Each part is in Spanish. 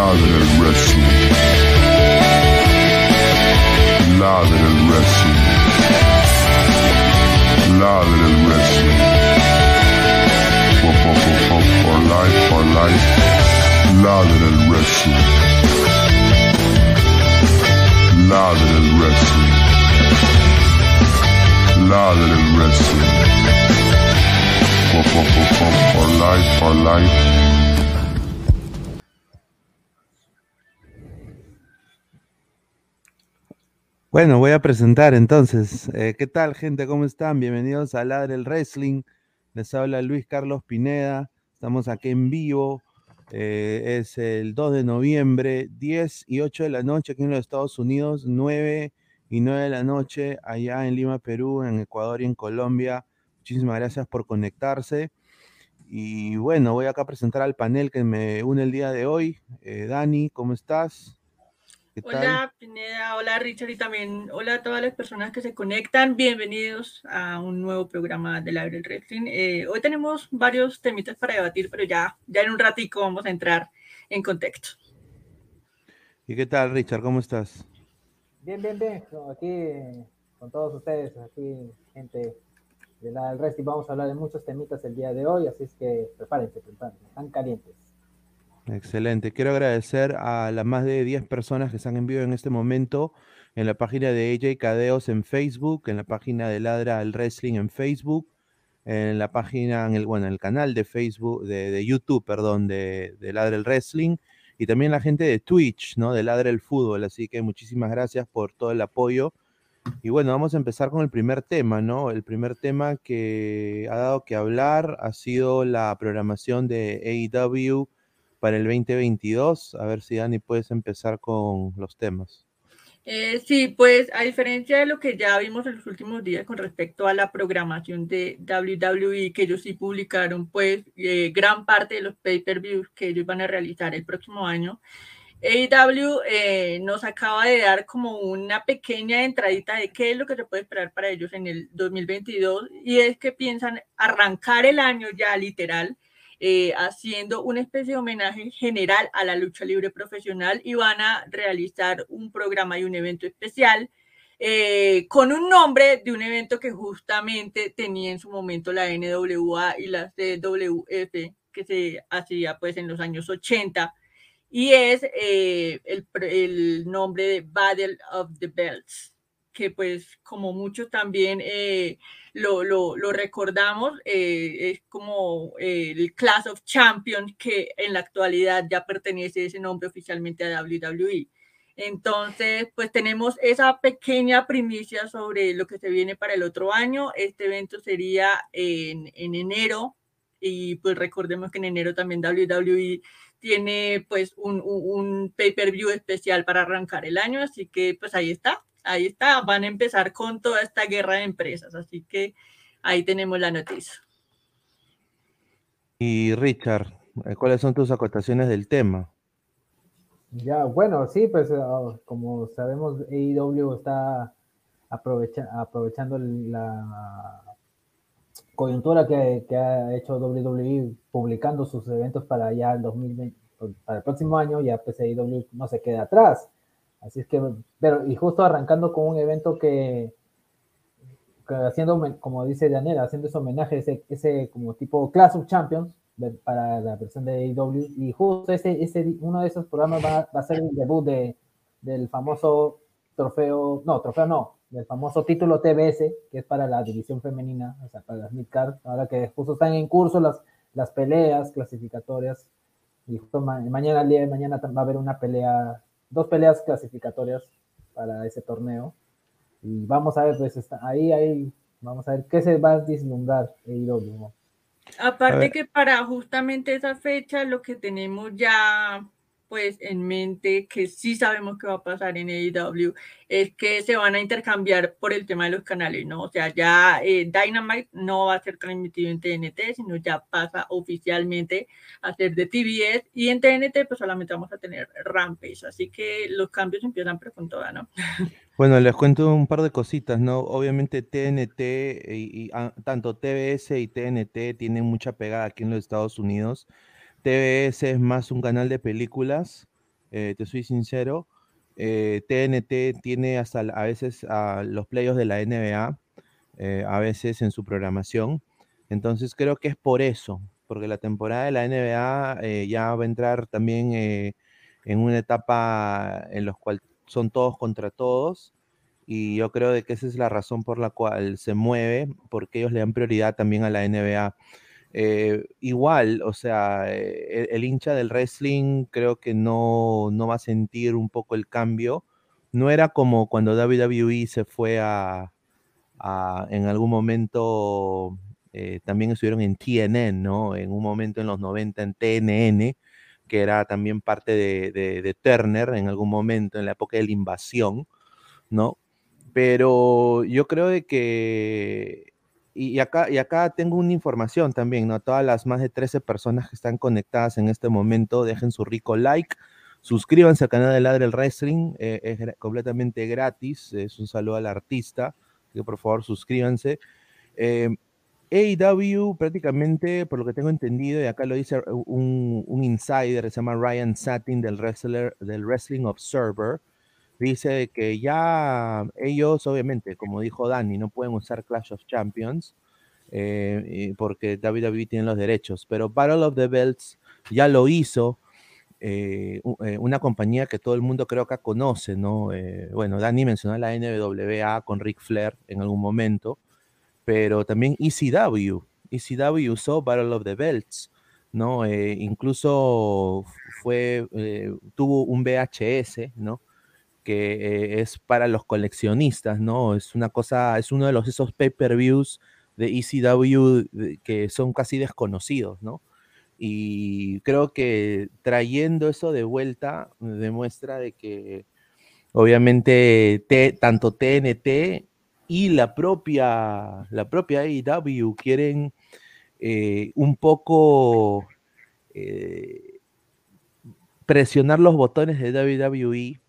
Ladre el wrestling. Ladre el wrestling. Ladre el wrestling. For, for, for, for, for life, for life. Ladre el wrestling. Ladre el wrestling. Ladre el wrestling. For, for, for, for, for life, for life. Bueno, voy a presentar entonces. Eh, ¿Qué tal, gente? ¿Cómo están? Bienvenidos a Ladre el Wrestling. Les habla Luis Carlos Pineda. Estamos aquí en vivo. Eh, es el 2 de noviembre, 10 y 8 de la noche aquí en los Estados Unidos, 9 y 9 de la noche allá en Lima, Perú, en Ecuador y en Colombia. Muchísimas gracias por conectarse. Y bueno, voy acá a presentar al panel que me une el día de hoy. Eh, Dani, ¿cómo estás? ¿Qué tal? Hola Pineda, hola Richard y también hola a todas las personas que se conectan. Bienvenidos a un nuevo programa de Libre Wrestling. Eh, hoy tenemos varios temitas para debatir, pero ya, ya en un ratico vamos a entrar en contexto. ¿Y qué tal, Richard? ¿Cómo estás? Bien, bien, bien. Aquí con todos ustedes, aquí gente de la del Wrestling. Vamos a hablar de muchos temitas el día de hoy, así es que prepárense, prepárense. Están calientes. Excelente. Quiero agradecer a las más de 10 personas que están en vivo en este momento en la página de AJ Cadeos en Facebook, en la página de Ladra al Wrestling en Facebook, en la página, en el, bueno, en el canal de Facebook, de, YouTube, perdón, de, de Ladra el Wrestling, y también la gente de Twitch, ¿no? De Ladra el Fútbol. Así que muchísimas gracias por todo el apoyo. Y bueno, vamos a empezar con el primer tema, ¿no? El primer tema que ha dado que hablar ha sido la programación de AEW para el 2022. A ver si Dani puedes empezar con los temas. Eh, sí, pues a diferencia de lo que ya vimos en los últimos días con respecto a la programación de WWE, que ellos sí publicaron pues eh, gran parte de los pay-per-views que ellos van a realizar el próximo año, AEW eh, nos acaba de dar como una pequeña entradita de qué es lo que se puede esperar para ellos en el 2022 y es que piensan arrancar el año ya literal eh, haciendo una especie de homenaje general a la lucha libre profesional y van a realizar un programa y un evento especial eh, con un nombre de un evento que justamente tenía en su momento la NWA y la CWF que se hacía pues en los años 80 y es eh, el, el, nombre de Battle of the Belts, pues como muchos también eh, lo, lo, recordamos, eh, es como el Class of Champions, que en la actualidad ya pertenece ese nombre oficialmente a WWE. Entonces, pues tenemos esa pequeña primicia sobre lo que se viene para el otro año. Este evento sería en, en enero y pues recordemos que en enero también WWE tiene pues un, un, un pay-per-view especial para arrancar el año, así que pues ahí está, ahí está, van a empezar con toda esta guerra de empresas, así que ahí tenemos la noticia. Y Richard, ¿cuáles son tus acotaciones del tema? Ya, bueno, sí, pues uh, como sabemos, AEW está aprovecha, aprovechando la coyuntura que, que, ha hecho WWE publicando sus eventos para ya el 2020, para el próximo año, ya pues AEW no se queda atrás. Así es que, pero, y justo arrancando con un evento que, que haciendo, como dice Daniela, haciendo ese homenaje, ese, ese como tipo Class of Champions para la versión de AEW, y justo ese, ese, uno de esos programas va, va a ser el debut de, del famoso trofeo, no, trofeo no, del famoso título TBS, que es para la división femenina, o sea, para las midcard, ahora que justo están en curso las, las peleas clasificatorias, y justo ma mañana, el día de mañana va a haber una pelea, dos peleas clasificatorias para ese torneo, y vamos a ver, pues está, ahí, ahí, vamos a ver qué se va a vislumbrar AEW. Aparte que para justamente esa fecha lo que tenemos ya pues en mente que sí sabemos que va a pasar en AEW es que se van a intercambiar por el tema de los canales, ¿no? O sea, ya eh, Dynamite no va a ser transmitido en TNT, sino ya pasa oficialmente a ser de TBS y en TNT pues solamente vamos a tener Rampage, así que los cambios empiezan pero con toda, ¿no? Bueno, les cuento un par de cositas, ¿no? Obviamente TNT y, y a, tanto TBS y TNT tienen mucha pegada aquí en los Estados Unidos. TBS es más un canal de películas eh, te soy sincero. TNT eh, tiene hasta a veces los playos de la NBA, eh, a veces en su programación. Entonces creo que es por eso, porque la temporada de la NBA ya va a entrar también en una etapa en la cual son todos contra todos. Y yo creo de que esa es la razón por la cual se mueve, porque ellos le dan prioridad también a la NBA. Eh, igual, o sea, eh, el, hincha del wrestling creo que no, va a sentir un poco el cambio. No era como cuando WWE se fue a, en algún momento, eh, también estuvieron en TNN, ¿no? En un momento en los 90 en TNN, que era también parte de, de Turner en algún momento, en la época de la invasión, ¿no? Pero yo creo de que y, acá, y acá tengo una información también, ¿no? Todas las más de 13 personas que están conectadas en este momento, dejen su rico like, suscríbanse al canal de Ladre el Wrestling, eh, es completamente gratis, es un saludo al artista, que por favor suscríbanse. Eh, AEW prácticamente, por lo que tengo entendido, y acá lo dice un, un insider, se llama Ryan Satin del, wrestler, del Wrestling Observer, dice que ya ellos, obviamente, como dijo Dani, no pueden usar Clash of Champions eh, porque WWE tiene los derechos, pero Battle of the Belts ya lo hizo. Eh, eh, una compañía que todo el mundo creo que conoce, ¿no? bueno, Dani mencionó la NWA con Ric Flair en algún momento, pero también ECW. ECW usó Battle of the Belts, ¿no? incluso fue, tuvo un VHS, ¿no? Eh, es para los coleccionistas, ¿no? Es una cosa, es uno de los esos pay-per-views de ECW que son casi desconocidos, ¿no? Y creo que trayendo eso de vuelta demuestra de que obviamente tanto TNT y la propia, la propia AEW quieren eh, un poco eh, presionar los botones de WWE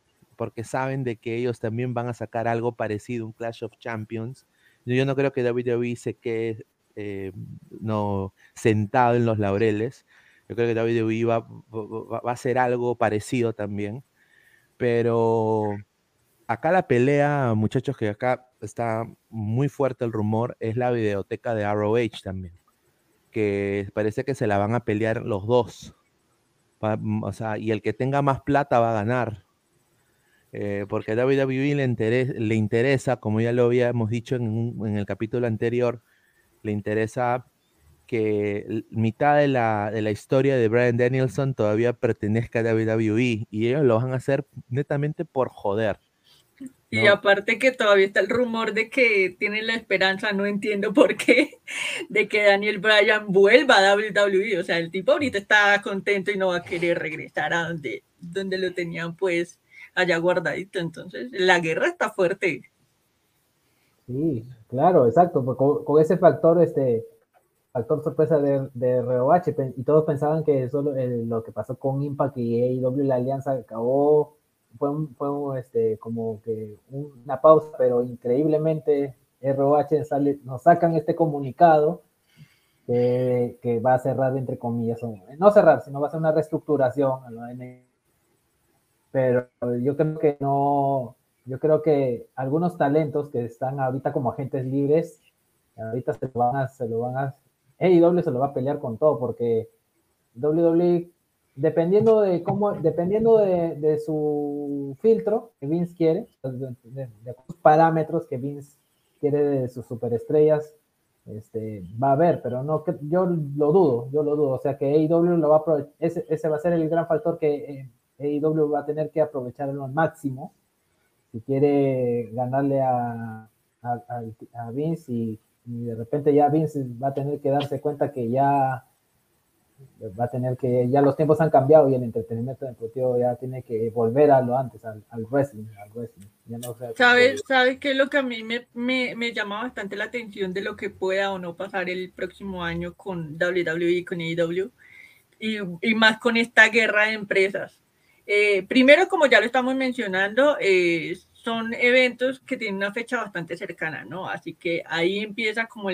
porque saben de que ellos también van a sacar algo parecido, un Clash of Champions. Yo no creo que WWE se quede eh, no, sentado en los laureles. Yo creo que WWE va, va, a hacer algo parecido también. Pero acá la pelea, muchachos, que acá está muy fuerte el rumor, es la videoteca de ROH también. Que parece que se la van a pelear los dos. O sea, y el que tenga más plata va a ganar. Eh, porque a WWE le, le, interesa, como ya lo habíamos dicho en, el capítulo anterior, le interesa que mitad de la, de la, historia de Brian Danielson todavía pertenezca a WWE y ellos lo van a hacer netamente por joder. Y aparte que todavía está el rumor de que tienen la esperanza, no entiendo por qué, de que Daniel Bryan vuelva a WWE. O sea, el tipo ahorita está contento y no va a querer regresar a donde, donde lo tenían pues allá guardadito. Entonces, la guerra está fuerte. Sí, claro, exacto. Pues, con, ese factor, este factor sorpresa de, de ROH, y todos pensaban que solo lo que pasó con Impact y AEW, la alianza acabó, fue, fue este, como que una pausa, pero increíblemente ROH sale, nos sacan este comunicado que, que, va a cerrar entre comillas, no cerrar, sino va a ser una reestructuración pero yo creo que no, yo creo que algunos talentos que están ahorita como agentes libres, ahorita se lo van a, se lo van a, AEW se lo va a pelear con todo, porque WWE, dependiendo de cómo, dependiendo de, su filtro que Vince quiere, de, los parámetros que Vince quiere de sus superestrellas, este, va a haber, pero no, yo lo dudo, yo lo dudo, o sea que AEW lo va a ese, ese va a ser el gran factor que eh, AEW va a tener que aprovecharlo al máximo si quiere ganarle a, a, Vince y, de repente ya Vince va a tener que darse cuenta que ya va a tener que, ya los tiempos han cambiado y el entretenimiento deportivo ya tiene que volver a lo antes, al, wrestling, ¿Sabes, ¿Sabes qué es lo que a mí me, me, llama bastante la atención de lo que pueda o no pasar el próximo año con WWE y con AEW? Y, y más con esta guerra de empresas. Eh, primero, como ya lo estamos mencionando, eh, son eventos que tienen una fecha bastante cercana, ¿no? Así que ahí empieza como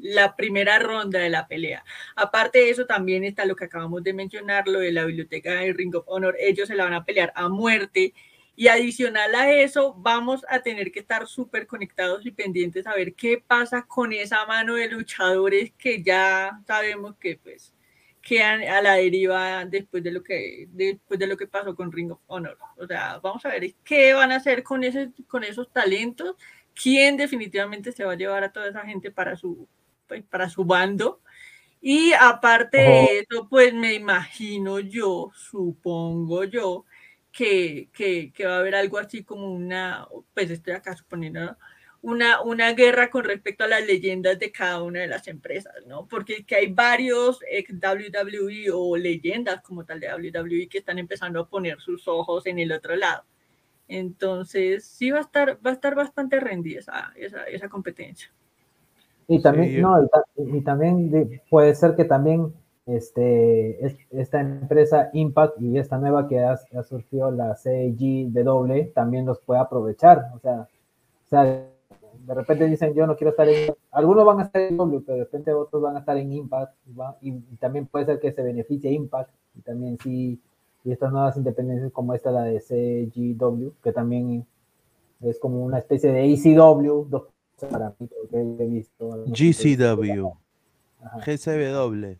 la primera ronda de la pelea. Aparte de eso, también está lo que acabamos de mencionar, lo de la biblioteca de Ring of Honor. Ellos se la van a pelear a muerte. Y adicional a eso, vamos a tener que estar súper conectados y pendientes a ver qué pasa con esa mano de luchadores que ya sabemos que pues quedan a la deriva después de lo que después de lo que pasó con Ring of Honor. O sea, vamos a ver qué van a hacer con ese con esos talentos, quién definitivamente se va a llevar a toda esa gente para su pues, para su bando. Y aparte de eso, pues me imagino yo, supongo yo, que, que, que, va a haber algo así como una, pues estoy acá suponiendo, una, una guerra con respecto a las leyendas de cada una de las empresas, ¿no? Porque que hay varios ex WWE o leyendas como tal de WWE que están empezando a poner sus ojos en el otro lado. Entonces, sí va a estar, va a estar bastante rendida esa, esa, esa competencia. Y también, no, y, también puede ser que también este, esta empresa Impact y esta nueva que ha, ha surgido la CGW también los puede aprovechar. O sea, o sea, de repente dicen yo no quiero estar en, algunos van a estar en W, pero de repente otros van a estar en Impact, y, también puede ser que se beneficie Impact, y también sí, y estas nuevas independencias como esta, la de CGW, que también es como una especie de ECW, dos para mí, que he visto. GCW, GCW.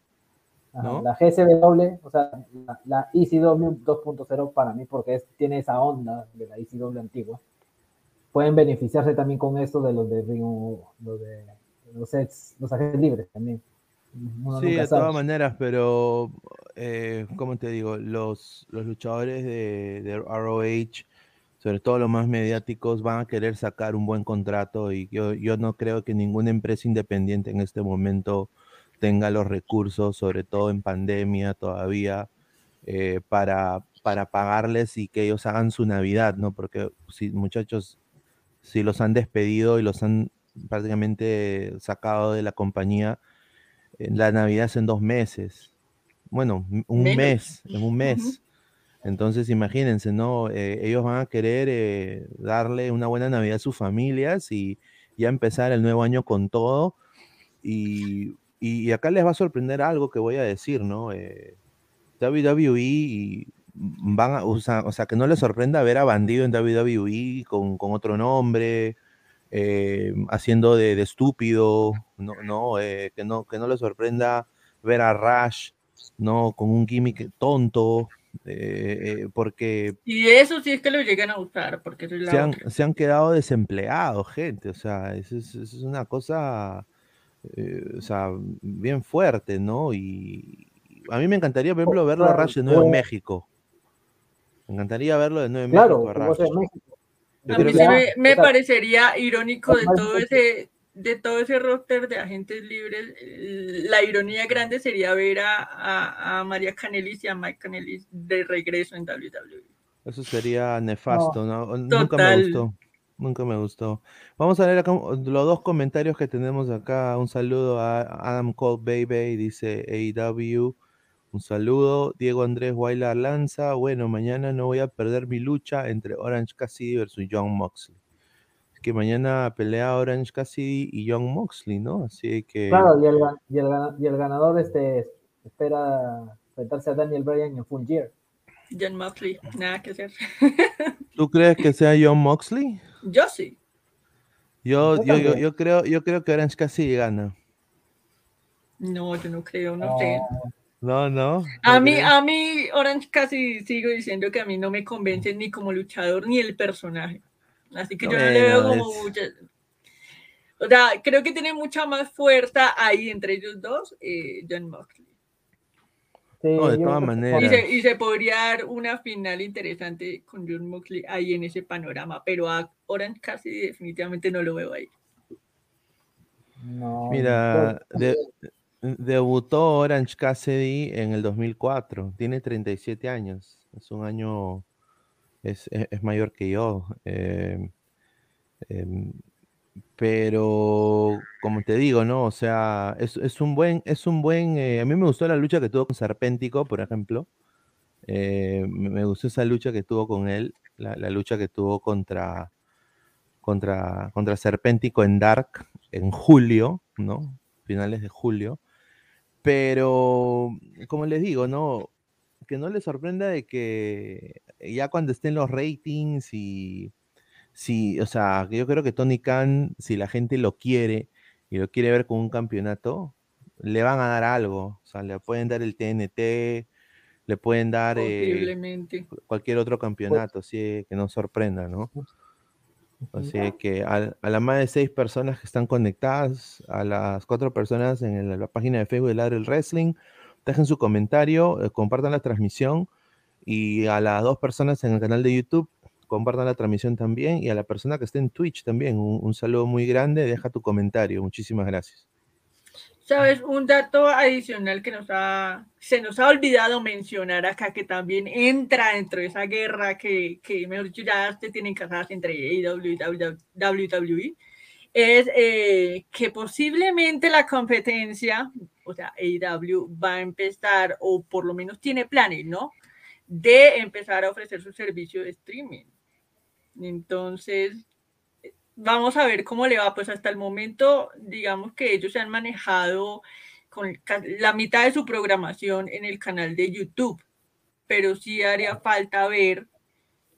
¿no? La GCW, o sea, la, ECW 2.0 para mí, porque tiene esa onda de la ECW antigua pueden beneficiarse también con esto de los de Río, los de los, los agentes libres también. sí, de todas maneras, pero eh, como te digo, los, los luchadores de, de, ROH, sobre todo los más mediáticos, van a querer sacar un buen contrato y yo, yo no creo que ninguna empresa independiente en este momento tenga los recursos, sobre todo en pandemia todavía, eh, para, para pagarles y que ellos hagan su Navidad, ¿no? Porque si muchachos, si los han despedido y los han prácticamente sacado de la compañía, la Navidad es en dos meses. Bueno, un mes, en un mes. Entonces, imagínense, ¿no? Eh, ellos van a querer eh, darle una buena Navidad a sus familias y ya empezar el nuevo año con todo. Y, acá les va a sorprender algo que voy a decir, ¿no? Eh, WWE y van a, o sea, o sea, que no les sorprenda ver a Bandido en WWE con, con otro nombre, eh, haciendo de, de, estúpido, no, no, eh, que no, que no les sorprenda ver a Rush, no, con un gimmick tonto, eh, porque... Y eso sí es que lo llegan a usar, porque se, han, se, han, quedado desempleados, gente, o sea, eso es, es una cosa, o sea, bien fuerte, ¿no? Y, a mí me encantaría, por ejemplo, verlo a Rush de nuevo en México. Me encantaría verlo de nuevo en claro, México. A mí sí me, parecería irónico de todo ese de todo ese roster de agentes libres, la ironía grande sería ver a, a, María Canelis y a Mike Canelis de regreso en WWE. Eso sería nefasto, ¿no? Nunca me gustó. Nunca me gustó. Vamos a leer acá los dos comentarios que tenemos acá. Un saludo a Adam Cole Baby, dice AEW. Un saludo, Diego Andrés Guayla Lanza. Bueno, mañana no voy a perder mi lucha entre Orange Cassidy versus John Moxley. Es que mañana pelea Orange Cassidy y John Moxley, ¿no? Así que. Claro, y el, y el, y el ganador este, espera enfrentarse a Daniel Bryan en Full Gear. John Moxley, nada que hacer. ¿Tú crees que sea John Moxley? Yo sí. Yo, yo, yo, yo, creo, yo creo que Orange Cassidy gana. No, yo no creo, no sé. No, no. A mí, a mí, Orange casi sigo diciendo que a mí no me convence ni como luchador ni el personaje. Así que yo no le veo como mucha. O sea, creo que tiene mucha más fuerza ahí entre ellos dos, eh, John Moxley. no, de todas maneras. Y se, y se, podría dar una final interesante con John Moxley ahí en ese panorama, pero a Orange casi definitivamente no lo veo ahí. No, Mira, de, Debutó Orange Cassidy en el 2004. Tiene 37 años. Es un año. Es, mayor que yo. Em, em, pero, como te digo, ¿no? O sea, es, un buen. Es un buen eh, a mí me gustó la lucha que tuvo con Serpéntico, por ejemplo. Eh, me, gustó esa lucha que tuvo con él. La, lucha que tuvo contra, contra, contra en Dark en julio, ¿no? Finales de julio. Pero, como les digo, ¿no? Que no les sorprenda de que ya cuando estén los ratings y si, o sea, yo creo que Tony Khan, si la gente lo quiere y lo quiere ver con un campeonato, le van a dar algo. O sea, le pueden dar el TNT, le pueden dar eh, cualquier otro campeonato, así que no sorprenda, ¿no? Así que a, las más de seis personas que están conectadas, a las cuatro personas en la página de Facebook de Ladre el Wrestling, dejen su comentario, eh, compartan la transmisión y a las dos personas en el canal de YouTube, compartan la transmisión también y a la persona que esté en Twitch también, un saludo muy grande, deja tu comentario, muchísimas gracias. Sabes, un dato adicional que nos ha, se nos ha olvidado mencionar acá, que también entra dentro de esa guerra que, que mejor dicho, ya se tienen casadas entre WWE, es eh, que posiblemente la competencia, o sea, AEW va a empezar, o por lo menos tiene planes, ¿no? De empezar a ofrecer su servicio de streaming. Entonces, vamos a ver cómo le va. Pues hasta el momento, digamos que ellos se han manejado con la mitad de su programación en el canal de YouTube, pero sí haría falta ver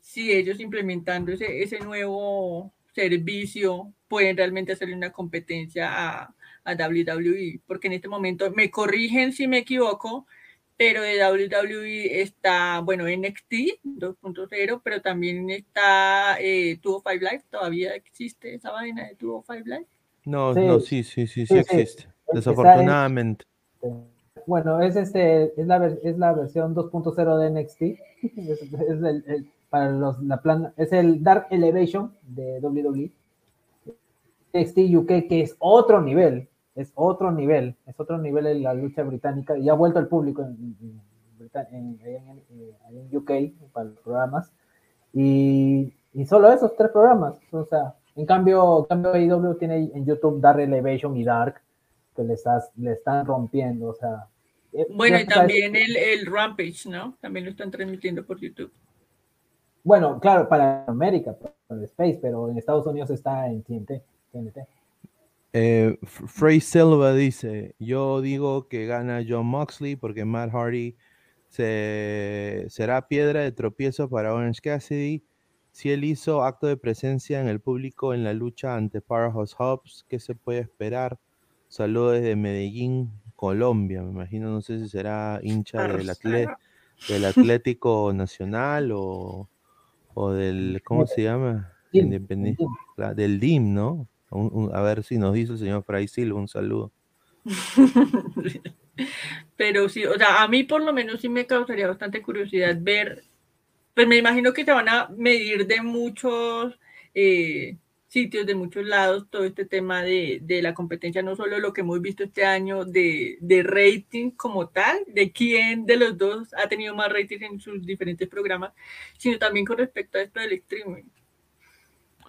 si ellos implementando ese, ese nuevo servicio pueden realmente hacerle una competencia a, a WWE, porque en este momento me corrigen si me equivoco, pero de WWE está, bueno, NXT 2.0, pero también está eh, 205 Live, todavía existe esa vaina de 205 Live. No, no, sí, sí, sí, sí, existe, desafortunadamente. bueno, es este, es la, es la versión 2.0 de NXT, es, el, para los, la plan, es el Dark Elevation de WWE. NXT UK, que es otro nivel, es otro nivel, es otro nivel en la lucha británica y ha vuelto al público en, en, UK para los programas y, y, solo esos tres programas, o sea, en cambio, cambio AEW tiene en YouTube Dark Elevation y Dark que le, estás, le están rompiendo, o sea. Eh, bueno, y también el, el Rampage, ¿no? También lo están transmitiendo por YouTube. Bueno, claro, para América, para el Space, pero en Estados Unidos está en TNT. TNT. Eh, Frey Silva dice, yo digo que gana John Moxley porque Matt Hardy se, será piedra de tropiezo para Orange Cassidy. Si él hizo acto de presencia en el público en la lucha ante Powerhouse Hobbs, ¿qué se puede esperar? Saludos desde Medellín, Colombia. Me imagino, no sé si será hincha del, del Atlético Nacional o, o del, ¿cómo se llama? Independiente, del DIM, ¿no? A ver si nos dice el señor Fray Silva un saludo. Pero sí, o sea, a mí por lo menos sí me causaría bastante curiosidad ver, pues me imagino que se van a medir de muchos eh, sitios, de muchos lados, todo este tema de, de, la competencia, no solo lo que hemos visto este año de, de rating como tal, de quién de los dos ha tenido más rating en sus diferentes programas, sino también con respecto a esto del streaming.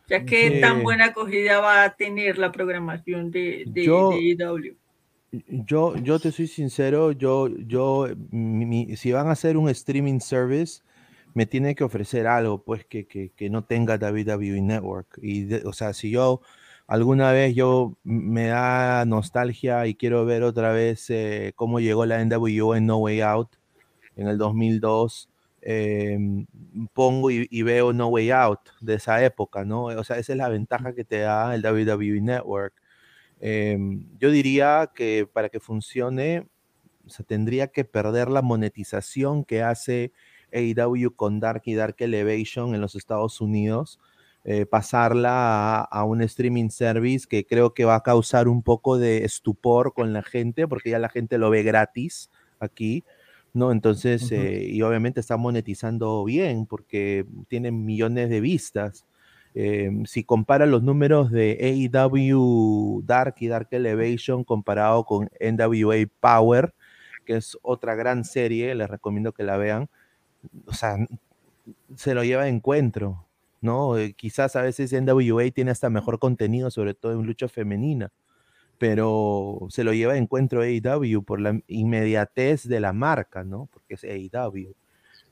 Ya qué tan buena acogida va a tener la programación de, de, yo, e Yo, yo te soy sincero, yo, yo, si van a hacer un streaming service, me tiene que ofrecer algo, pues, que, que, que no tenga WWE Network. Y, o sea, si yo alguna vez yo me da nostalgia y quiero ver otra vez eh, cómo llegó la NWO en No Way Out en el 2002, Em, pongo y, veo No Way Out de esa época, ¿no? O sea, esa es la ventaja que te da el WWE Network. Em, yo diría que para que funcione, se tendría que perder la monetización que hace AEW con Dark y Dark Elevation en los Estados Unidos, eh, pasarla a, a, un streaming service que creo que va a causar un poco de estupor con la gente, porque ya la gente lo ve gratis aquí. ¿No? Entonces, eh, y obviamente está monetizando bien porque tienen millones de vistas. Em, si compara los números de AEW Dark y Dark Elevation comparado con NWA Power, que es otra gran serie, les recomiendo que la vean, o sea, se lo lleva de encuentro, ¿no? Eh, quizás a veces NWA tiene hasta mejor contenido, sobre todo en lucha femenina pero se lo lleva de encuentro AEW por la inmediatez de la marca, ¿no? Porque es AEW.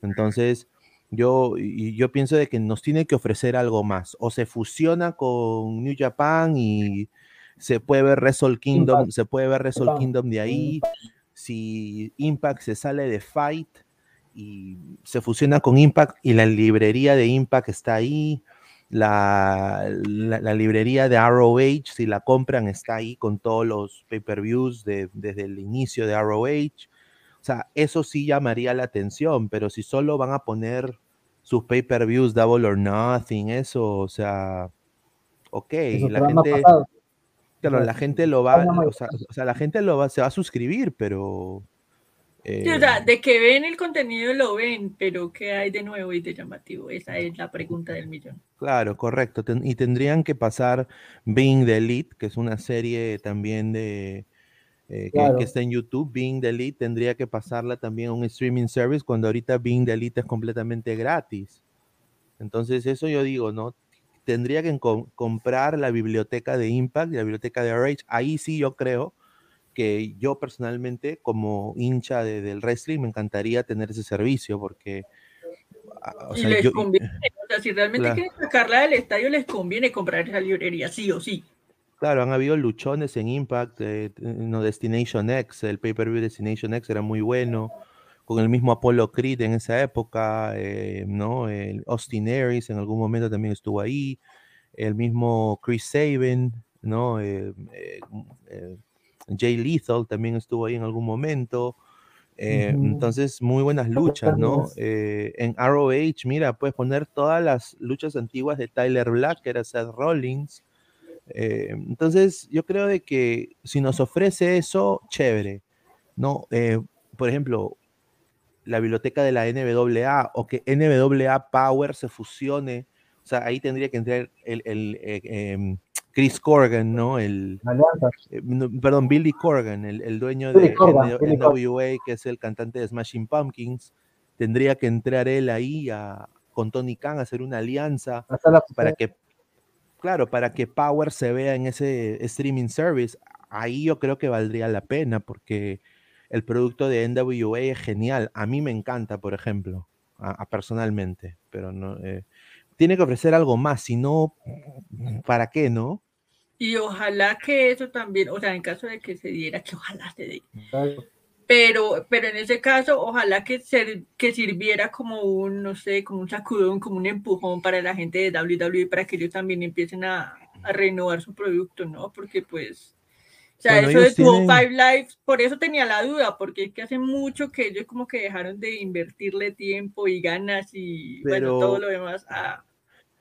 Entonces, Yo, yo pienso de que nos tiene que ofrecer algo más. O se fusiona con New Japan y se puede ver Wrestle Kingdom, se puede ver Wrestle Kingdom de ahí. Si Impact se sale de Fight y se fusiona con Impact y la librería de Impact está ahí. La, la, librería de ROH, si la compran, está ahí con todos los pay-per-views desde el inicio de ROH. O sea, eso sí llamaría la atención, pero si solo van a poner sus pay-per-views Double or Nothing, eso, o sea, ok, la gente, claro, la gente lo va, o sea, o sea, la gente lo va, se va a suscribir, pero o sea, eh, de que ven el contenido lo ven, pero ¿qué hay de nuevo y de llamativo? Esa es la pregunta del millón. Claro, correcto. y tendrían que pasar Being the Elite, que es una serie también de eh, que, está en YouTube. Being the Elite tendría que pasarla también a un streaming service cuando ahorita Being the Elite es completamente gratis. Entonces, eso yo digo, ¿no? Tendría que comprar la biblioteca de Impact y la biblioteca de RH. Ahí sí yo creo que yo personalmente, como hincha del wrestling, me encantaría tener ese servicio porque... O sea, les conviene, o sea, si realmente quieren sacarla del estadio, les conviene comprar esa librería, sí o sí. Claro, han habido luchones en Impact, eh, no Destination X, el pay-per-view Destination X era muy bueno, con el mismo Apollo Creed en esa época, eh, ¿no? El Austin Aries en algún momento también estuvo ahí, el mismo Chris Sabin, ¿no? Eh, Jay Lethal también estuvo ahí en algún momento. Eh, entonces, muy buenas luchas, ¿no? Eh, en ROH, mira, puedes poner todas las luchas antiguas de Tyler Black, que era Seth Rollins. Eh, entonces, yo creo de que si nos ofrece eso, chévere, ¿no? por ejemplo, la biblioteca de la NWA o que NWA Power se fusione, o sea, ahí tendría que entrar el, el em, Chris Corgan, ¿no? El, eh, perdón, Billy Corgan, el, dueño de NWA, que es el cantante de Smashing Pumpkins, tendría que entrar él ahí con Tony Khan a hacer una alianza para que, claro, para que Power se vea en ese streaming service. Ahí yo creo que valdría la pena porque el producto de NWA es genial. A mí me encanta, por ejemplo, personalmente, pero no. Eh, tiene que ofrecer algo más, si no, ¿para qué, no? Y ojalá que eso también, o sea, en caso de que se diera, que ojalá se dé. Pero, pero en ese caso, ojalá que, que sirviera como un, no sé, como un sacudón, como un empujón para la gente de WWE, para que ellos también empiecen a, renovar su producto, ¿no? Porque pues, o sea, eso de Tuvo Five Lives, por eso tenía la duda, porque es que hace mucho que ellos como que dejaron de invertirle tiempo y ganas y bueno, todo lo demás a,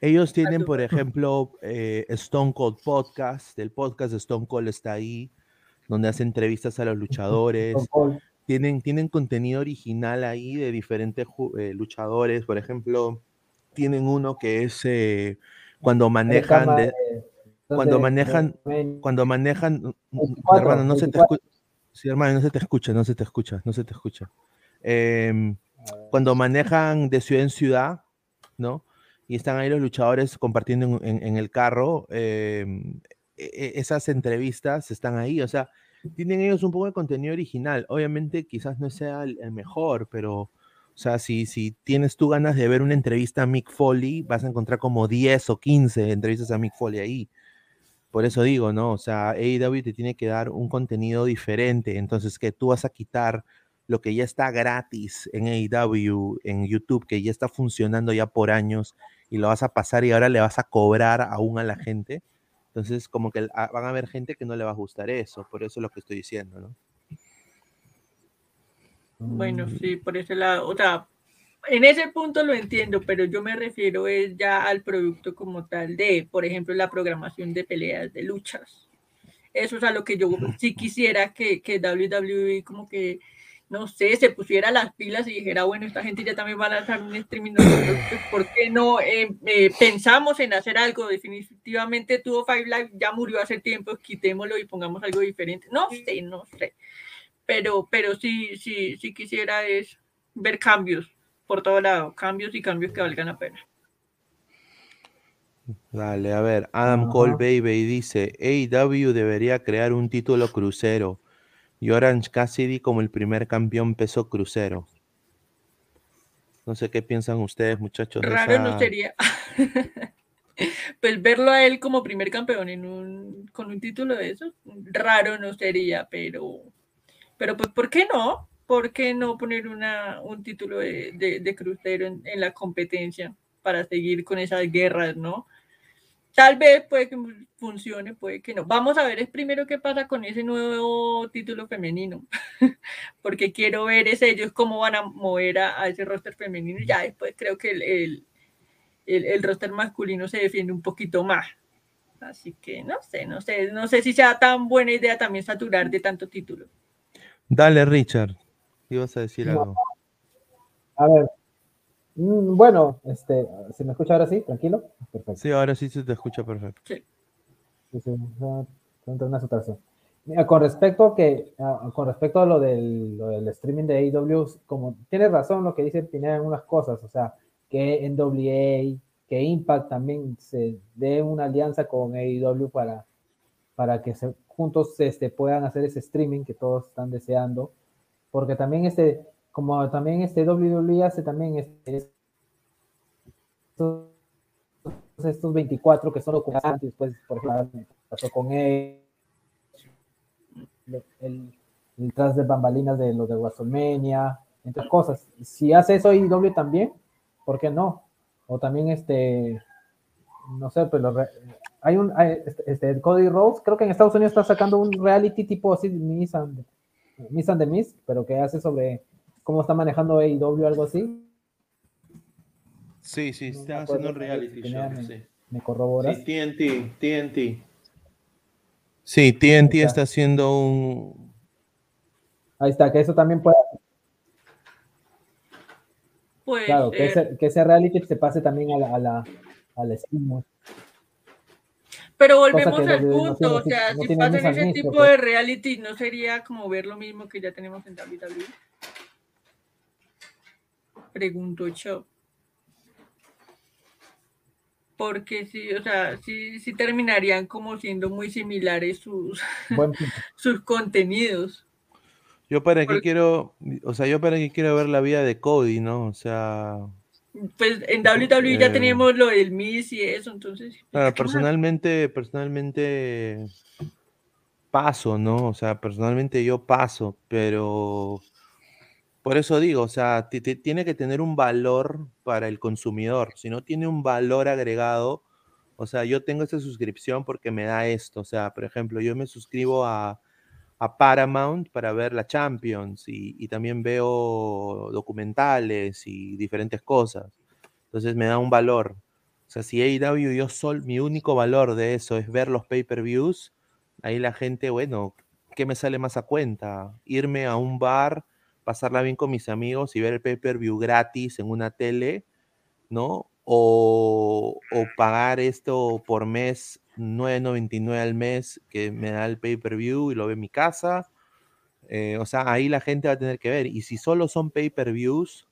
ellos tienen, por ejemplo, eh, Stone Cold Podcast. El podcast de Stone Cold está ahí, donde hace entrevistas a los luchadores. Tienen, tienen contenido original ahí de diferentes eh, luchadores. Por ejemplo, tienen uno que es eh, cuando manejan. cuando manejan. Cuando manejan. Hermano, no se te escucha. Sí, hermano, no se te escucha, no se te escucha, no se te escucha. Em, cuando manejan de ciudad en ciudad, ¿no? Y están ahí los luchadores compartiendo en, el carro. Em, e, e, esas entrevistas están ahí, o sea, tienen ellos un poco de contenido original. Obviamente quizás no sea el, mejor, pero, o sea, si, si tienes tú ganas de ver una entrevista a Mick Foley, vas a encontrar como 10 o 15 entrevistas a Mick Foley ahí. Por eso digo, ¿no? O sea, AEW te tiene que dar un contenido diferente. Entonces, que tú vas a quitar lo que ya está gratis en AEW, en YouTube, que ya está funcionando ya por años y lo vas a pasar y ahora le vas a cobrar aún a la gente. Entonces, como que ah, van a haber gente que no le va a gustar eso, por eso es lo que estoy diciendo, ¿no? Bueno, mm. sí, por ese lado, o sea, en ese punto lo entiendo, pero yo me refiero es ya al producto como tal de, por ejemplo, la programación de peleas de luchas. Eso es a lo que yo sí quisiera que, que WWE como que no sé, se pusiera las pilas y dijera, bueno, esta gente ya también va a lanzar un streaming, ¿por qué no eh, eh, pensamos en hacer algo? Definitivamente tuvo Five Live, ya murió hace tiempo, quitémoslo y pongamos algo diferente. No sé, no sé. Pero, pero sí, sí, sí quisiera es ver cambios por todo lado, cambios y cambios que valgan la pena. Dale, a ver, Adam Cole Baby dice, AW debería crear un título crucero y Orange Cassidy como el primer campeón peso crucero. No sé qué piensan ustedes, muchachos. Raro no sería. pues verlo a él como primer campeón en un, con un título de esos, raro no sería, pero, pero pues ¿por qué no? ¿Por qué no poner una, un título de, de- de crucero en, en la competencia para seguir con esas guerras, ¿no? Tal vez puede que funcione, puede que no. Vamos a ver es primero qué pasa con ese nuevo título femenino, porque quiero ver es ellos cómo van a mover a, a ese roster femenino. Ya después creo que el, el, el, el roster masculino se defiende un poquito más. Así que no sé, no sé, no sé si sea tan buena idea también saturar de tanto título. Dale, Richard. Ibas a decir No. algo. A ver. Mm, Bueno, este, ¿se me escucha ahora sí? ¿Tranquilo? Perfecto. Sí, ahora sí se te escucha perfecto. Sí, una situación. Mira, con respecto a que, a- con respecto a lo del, lo del streaming de AEW, como tienes razón lo que dice Pineda en unas cosas, o sea, que NWA, que Impact también se dé una alianza con AEW para, para que se, juntos este, puedan hacer ese streaming que todos están deseando, porque también este, como también este WWE hace también este, estos, estos 24 que son documentales, después, por ejemplo, pasó con él, el, el tras de bambalinas de los de WrestleMania, entre cosas. Si hace eso IW también, ¿por qué no? O también este, no sé, pero hay un, hay, este, este, Cody Rhodes, creo que en Estados Unidos está sacando un reality tipo así, Miss and, Miss and the Miss, pero que hace sobre cómo está manejando AEW, algo así. Sí, sí, me acuerdo, haciendo un reality show. mi- Sí. ¿Me corroboras? Sí, TNT, TNT. Sí, TNT está. está haciendo un. Ahí está, que eso también puede, Pues claro, que eh, ese, que ese reality se pase también a la, a la, al stream. Pero volvemos que al no punto, tiene, o sea, no si pasan ese tipo de reality, ¿no sería como ver lo mismo que ya tenemos en WWE? Pregunto yo. Porque sí, o sea, sí, sí terminarían como siendo muy similares sus, sus contenidos. Yo para qué quiero. O sea, yo para qué quiero ver la vida de Cody, ¿no? O sea. Pues en WWE ya Eh, teníamos lo del Miss y eso, entonces. pues, Claro, ¿qué más? personalmente, personalmente paso, ¿no? O sea, personalmente yo paso, pero por eso digo, o sea, ti- ti- tiene que tener un valor para el consumidor. Si no tiene un valor agregado, o sea, yo tengo esta suscripción porque me da esto. O sea, por ejemplo, yo me suscribo a, a Paramount para ver la Champions y, y también veo documentales y diferentes cosas. Entonces me da un valor. O sea, si AEW yo sol, mi único valor de eso es ver los pay-per-views, ahí la gente, bueno, ¿qué me sale más a cuenta? Irme a un bar, pasarla bien con mis amigos y ver el pay-per-view gratis en una tele, ¿no? O, o pagar esto por mes, 9.99 al mes, que me da el pay-per-view y lo ve en mi casa. Eh, o sea, ahí la gente va a tener que ver. Y si solo son pay-per-views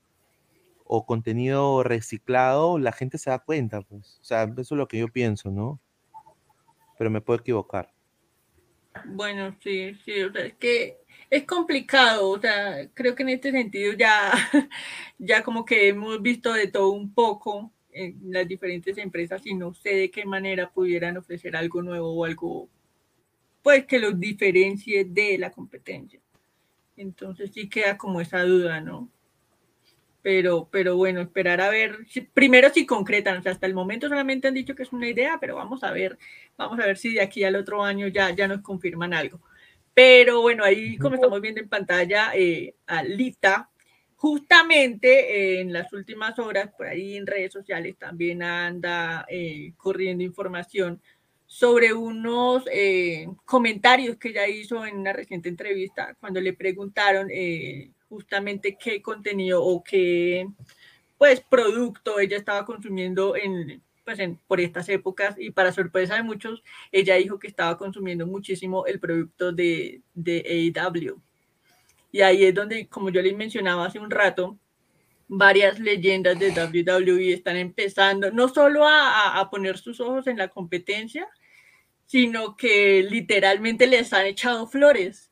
o contenido reciclado, la gente se da cuenta, pues. O sea, eso es lo que yo pienso, ¿no? Pero me puedo equivocar. Bueno, sí, sí, o sea, es que es complicado, o sea, creo que en este sentido ya, ya como que hemos visto de todo un poco en las diferentes empresas y no sé de qué manera pudieran ofrecer algo nuevo o algo, pues que los diferencie de la competencia. Entonces sí queda como esa duda, ¿no? Pero, pero bueno, esperar a ver, primero si concretan, o sea, hasta el momento solamente han dicho que es una idea, pero vamos a ver, vamos a ver si de aquí al otro año ya, ya nos confirman algo. Pero bueno, ahí como estamos viendo en pantalla, eh, a Lita, justamente eh, en las últimas horas, por ahí en redes sociales también anda eh, corriendo información sobre unos comentarios que ella hizo en una reciente entrevista cuando le preguntaron justamente qué contenido o qué pues producto ella estaba consumiendo en pues por estas épocas y para sorpresa de muchos ella dijo que estaba consumiendo muchísimo el producto de, de AEW y ahí es donde como yo les mencionaba hace un rato varias leyendas de WWE están empezando no solo a, a poner sus ojos en la competencia sino que literalmente les han echado flores.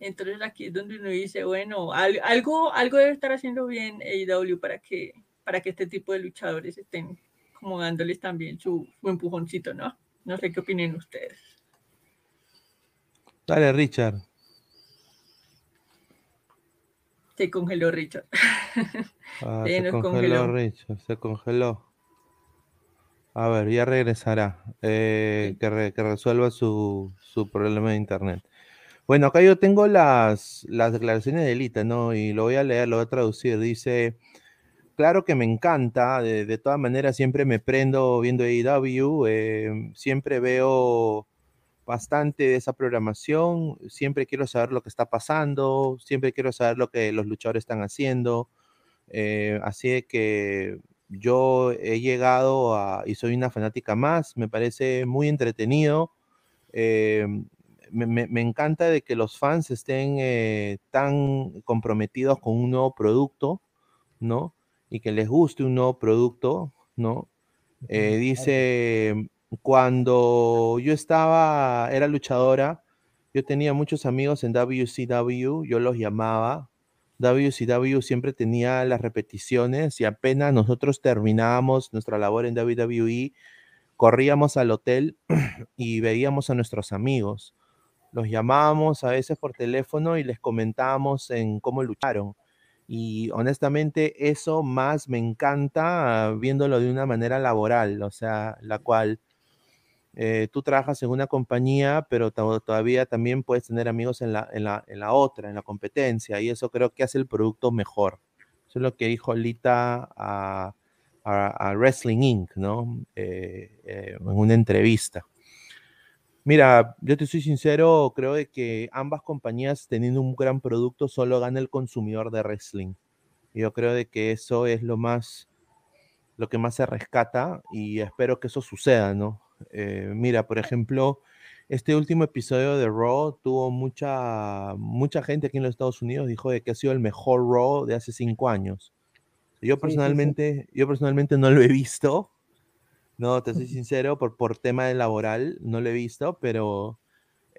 Entonces aquí es donde uno dice, bueno, algo, algo debe estar haciendo bien AEW para que, para que este tipo de luchadores estén como dándoles también su, su empujoncito, ¿no? No sé qué opinen ustedes. Dale, Richard. Se congeló Richard. Ah, se, congeló, Richard, se congeló. A ver, ya regresará. Eh, que, resuelva su, problema de internet. Bueno, acá yo tengo las, las declaraciones de Lita, ¿no? Y lo voy a leer, lo voy a traducir. Dice, claro que me encanta, de, todas maneras siempre me prendo viendo AEW, eh, siempre veo bastante de esa programación, siempre quiero saber lo que está pasando, siempre quiero saber lo que los luchadores están haciendo, eh, así que yo he llegado a, y soy una fanática más, me parece muy entretenido, eh, me, encanta de que los fans estén eh, tan comprometidos con un nuevo producto, ¿no? Y que les guste un nuevo producto, ¿no? dice cuando yo estaba, era luchadora, yo tenía muchos amigos en WCW, yo los llamaba. WCW siempre tenía las repeticiones y apenas nosotros terminábamos nuestra labor en WWE, corríamos al hotel y veíamos a nuestros amigos. Los llamábamos a veces por teléfono y les comentábamos en cómo lucharon. Y honestamente eso más me encanta viéndolo de una manera laboral, o sea, la cual eh, tú trabajas en una compañía, pero todavía también puedes tener amigos en la, en, la, en la, otra, en la competencia, y eso creo que hace el producto mejor. Eso es lo que dijo Lita a, a, Wrestling Inc., ¿no? Eh, eh, en una entrevista. Mira, yo te soy sincero, creo que ambas compañías teniendo un gran producto solo gana el consumidor de wrestling. Yo creo de que eso es lo más, lo que más se rescata y espero que eso suceda, ¿no? Eh, mira, por ejemplo, este último episodio de Raw tuvo mucha, mucha gente aquí en los Estados Unidos dijo de que ha sido el mejor Raw de hace cinco años. Yo personalmente, yo personalmente no lo he visto. No, te soy sincero, por, por tema de laboral no lo he visto, pero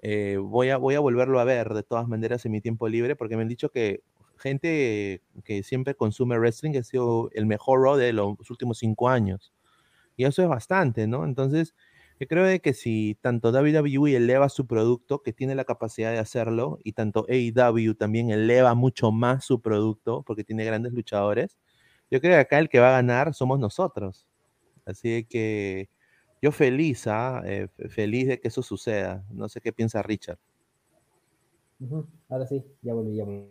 eh, voy, a, voy a volverlo a ver de todas maneras en mi tiempo libre, porque me han dicho que gente que siempre consume wrestling ha sido el mejor Raw de los últimos cinco años. Y eso es bastante, ¿no? Entonces, yo creo de que si tanto WWE eleva su producto, que tiene la capacidad de hacerlo, y tanto AEW también eleva mucho más su producto, porque tiene grandes luchadores, yo creo que acá el que va a ganar somos nosotros. Así que yo feliz, ¿ah? Eh, feliz de que eso suceda. No sé qué piensa Richard. Ahora sí, ya volví, ya volví.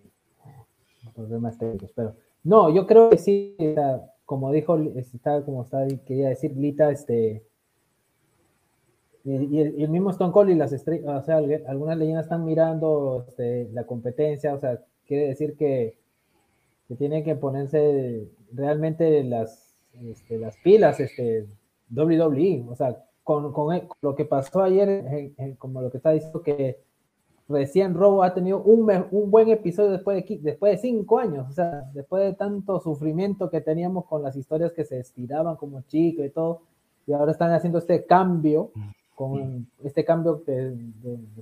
Problemas técnicos, pero no, yo creo que sí, como dijo, está, como está, quería decir Lita, este, y, el, mismo Stone Cold y las estrellas, o sea, algunas leyendas están mirando este, la competencia, o sea, quiere decir que, que tienen que ponerse realmente las, este, las pilas, este, WWE, o sea, con, con, lo que pasó ayer, como lo que está diciendo que recién Robo ha tenido un, un buen episodio después de, después de cinco años, o sea, después de tanto sufrimiento que teníamos con las historias que se estiraban como chico y todo, y ahora están haciendo este cambio, con este cambio de,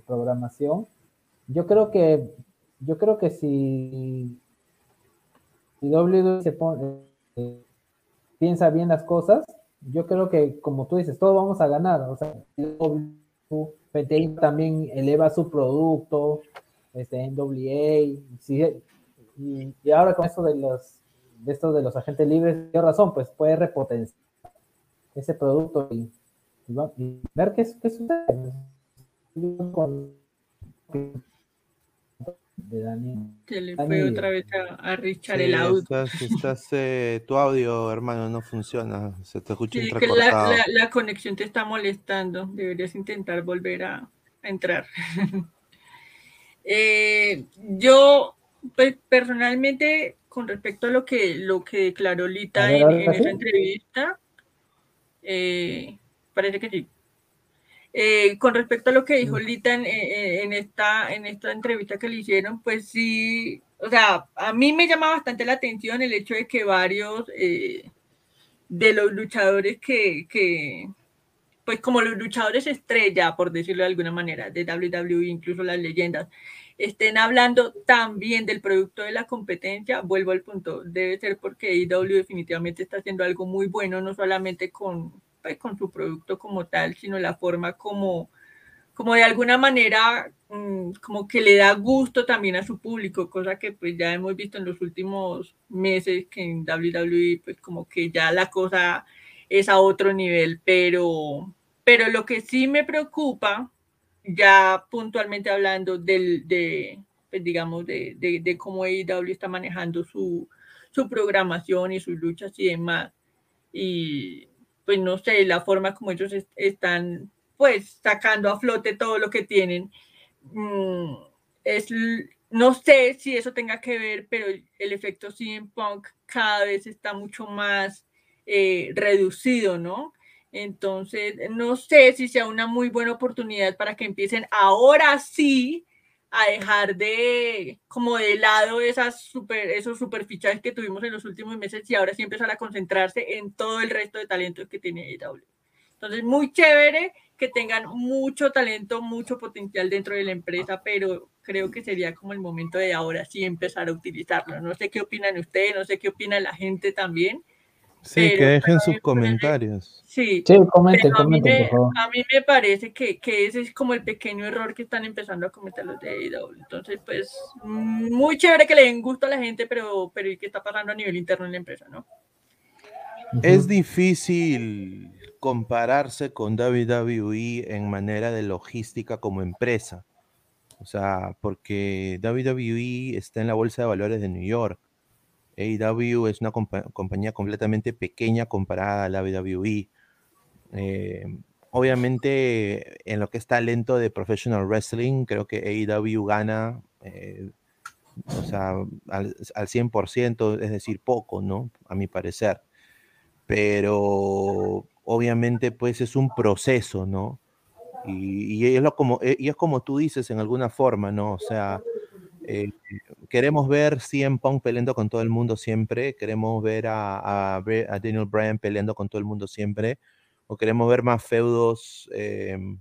programación. Yo creo que, yo creo que si, si W se pone, piensa bien las cosas, yo creo que, como tú dices, todos vamos a ganar, o sea, PTI también eleva su producto, este NWA, y, ahora con esto de los de esto de los agentes libres, ¿qué razón? Pues puede repotenciar ese producto y, ver qué, qué sucede. De Daniel. Se le fue otra vez a, Richard el audio. Estás, eh, tu audio, hermano, no funciona. Se te escucha sí, que la, la, conexión te está molestando. Deberías intentar volver a, a entrar. eh, yo, pues, personalmente, con respecto a lo que, lo que declaró Lita en, en esa entrevista, eh, parece que sí. Eh, con respecto a lo que dijo Lita en, en, esta, en esta entrevista que le hicieron, pues sí, o sea, a mí me llama bastante la atención el hecho de que varios eh, de los luchadores que, que, pues como los luchadores estrella, por decirlo de alguna manera, de WWE, incluso las leyendas, estén hablando también del producto de la competencia, vuelvo al punto, debe ser porque IW definitivamente está haciendo algo muy bueno, no solamente con, pues, con su producto como tal, sino la forma como, como de alguna manera, mm, como que le da gusto también a su público, cosa que pues ya hemos visto en los últimos meses que en WWE pues como que ya la cosa es a otro nivel, pero, pero lo que sí me preocupa ya puntualmente hablando del, de, pues, digamos, de, de, cómo AEW está manejando su, su programación y sus luchas y demás. Y pues no sé, la forma como ellos están pues sacando a flote todo lo que tienen. Mm, es, no sé si eso tenga que ver, pero el efecto CM Punk cada vez está mucho más eh, reducido, ¿no? Entonces, no sé si sea una muy buena oportunidad para que empiecen ahora sí a dejar de como de lado esas super, esos super fichajes que tuvimos en los últimos meses y ahora sí empezar a concentrarse en todo el resto de talentos que tiene AEW. Entonces, muy chévere que tengan mucho talento, mucho potencial dentro de la empresa, pero creo que sería como el momento de ahora sí empezar a utilizarlo. No sé qué opinan ustedes, no sé qué opina la gente también, Sí, que dejen sus comentarios. Sí, sí comenten, a, mí me, a mí me parece que, que, ese es como el pequeño error que están empezando a cometer los de AEW. Entonces, pues, muy chévere que le den gusto a la gente, pero, pero ¿y qué está pasando a nivel interno en la empresa, no? Es difícil compararse con WWE en manera de logística como empresa. O sea, porque WWE está en la bolsa de valores de New York AEW es una compañía completamente pequeña comparada a la WWE. Eh, obviamente, en lo que es talento de professional wrestling, creo que AEW gana, eh, o sea, al, 100%, es decir, poco, ¿no? A mi parecer. Pero obviamente, pues es un proceso, ¿no? Y, es lo como, y es como tú dices en alguna forma, ¿no? O sea, eh, queremos ver CM Punk peleando con todo el mundo siempre, queremos ver a, Daniel Bryan peleando con todo el mundo siempre, o queremos ver más feudos, em,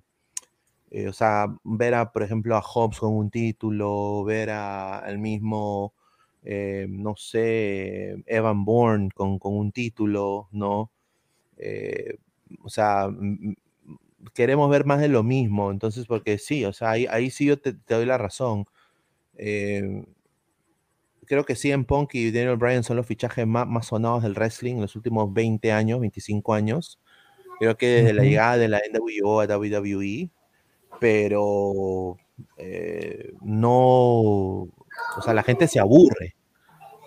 eh, o sea, ver a, por ejemplo, a Hobbs con un título, ver al mismo, eh, no sé, Evan Bourne con, un título, ¿no? o sea, queremos ver más de lo mismo, entonces, porque sí, o sea, ahí, sí yo te doy la razón eh, creo que CM Punk y Daniel Bryan son los fichajes más, más, sonados del wrestling en los últimos 20 años, 25 años. Creo que desde la llegada de la NWO a WWE, pero eh, no, o sea, la gente se aburre.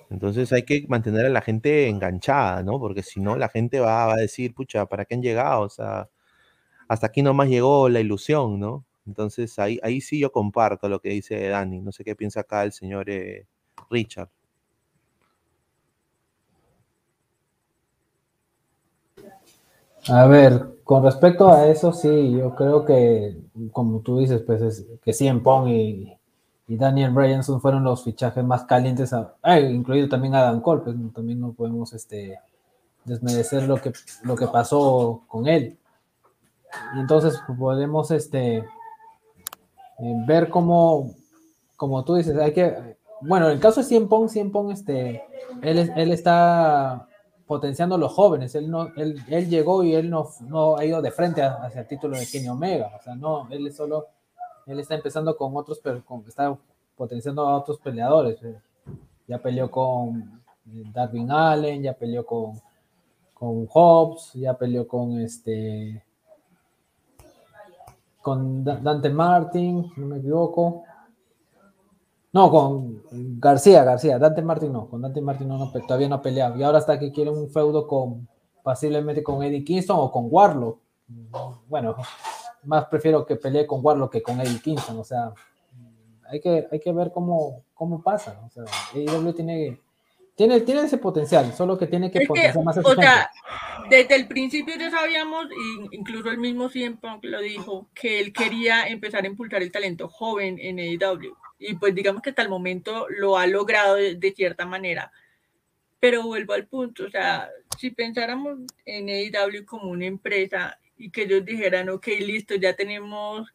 Entonces hay que mantener a la gente enganchada, ¿no? Porque si no, la gente va, va, a decir, pucha, ¿para qué han llegado? O sea, hasta aquí nomás llegó la ilusión, ¿no? Entonces ahí, ahí sí yo comparto lo que dice Dani. No sé qué piensa acá el señor eh, Richard. A ver, con respecto a eso, sí, yo creo que, como tú dices, pues es que CM Pong y, y Daniel Bryanson fueron los fichajes más calientes, incluido también Adam Cole, pues también no podemos este, desmerecer lo que, lo que pasó con él. Entonces podemos este, ver cómo, como tú dices, hay que, bueno, en el caso de Cien Pong, Cien Pong, este, él, él está potenciando a los jóvenes, él, no, él, él llegó y él no, no, ha ido de frente hacia el título de Kenny Omega, o sea, no, él es solo, él está empezando con otros, pero está potenciando a otros peleadores, eh. ya peleó con Darwin Allen, ya peleó con, con Hobbs, ya peleó con este con Dante Martin, no me equivoco. No, con García, García, Dante Martin no, con Dante Martin no, todavía no ha peleado. Y ahora hasta que quiere un feudo con, posiblemente con Eddie Kingston o con Warlock. Bueno, más prefiero que pelee con Warlock que con Eddie Kingston, o sea, hay que, hay que ver cómo, cómo pasa. O sea, AEW tiene tiene, tiene ese potencial, solo que tiene que potenciar más O sea, desde el principio ya sabíamos, incluso el mismo CM Punk lo dijo, que él quería empezar a impulsar el talento joven en AEW. Y pues digamos que hasta el momento lo ha logrado de, cierta manera. Pero vuelvo al punto, o sea, si pensáramos en AEW como una empresa y que ellos dijeran, ok, listo, ya tenemos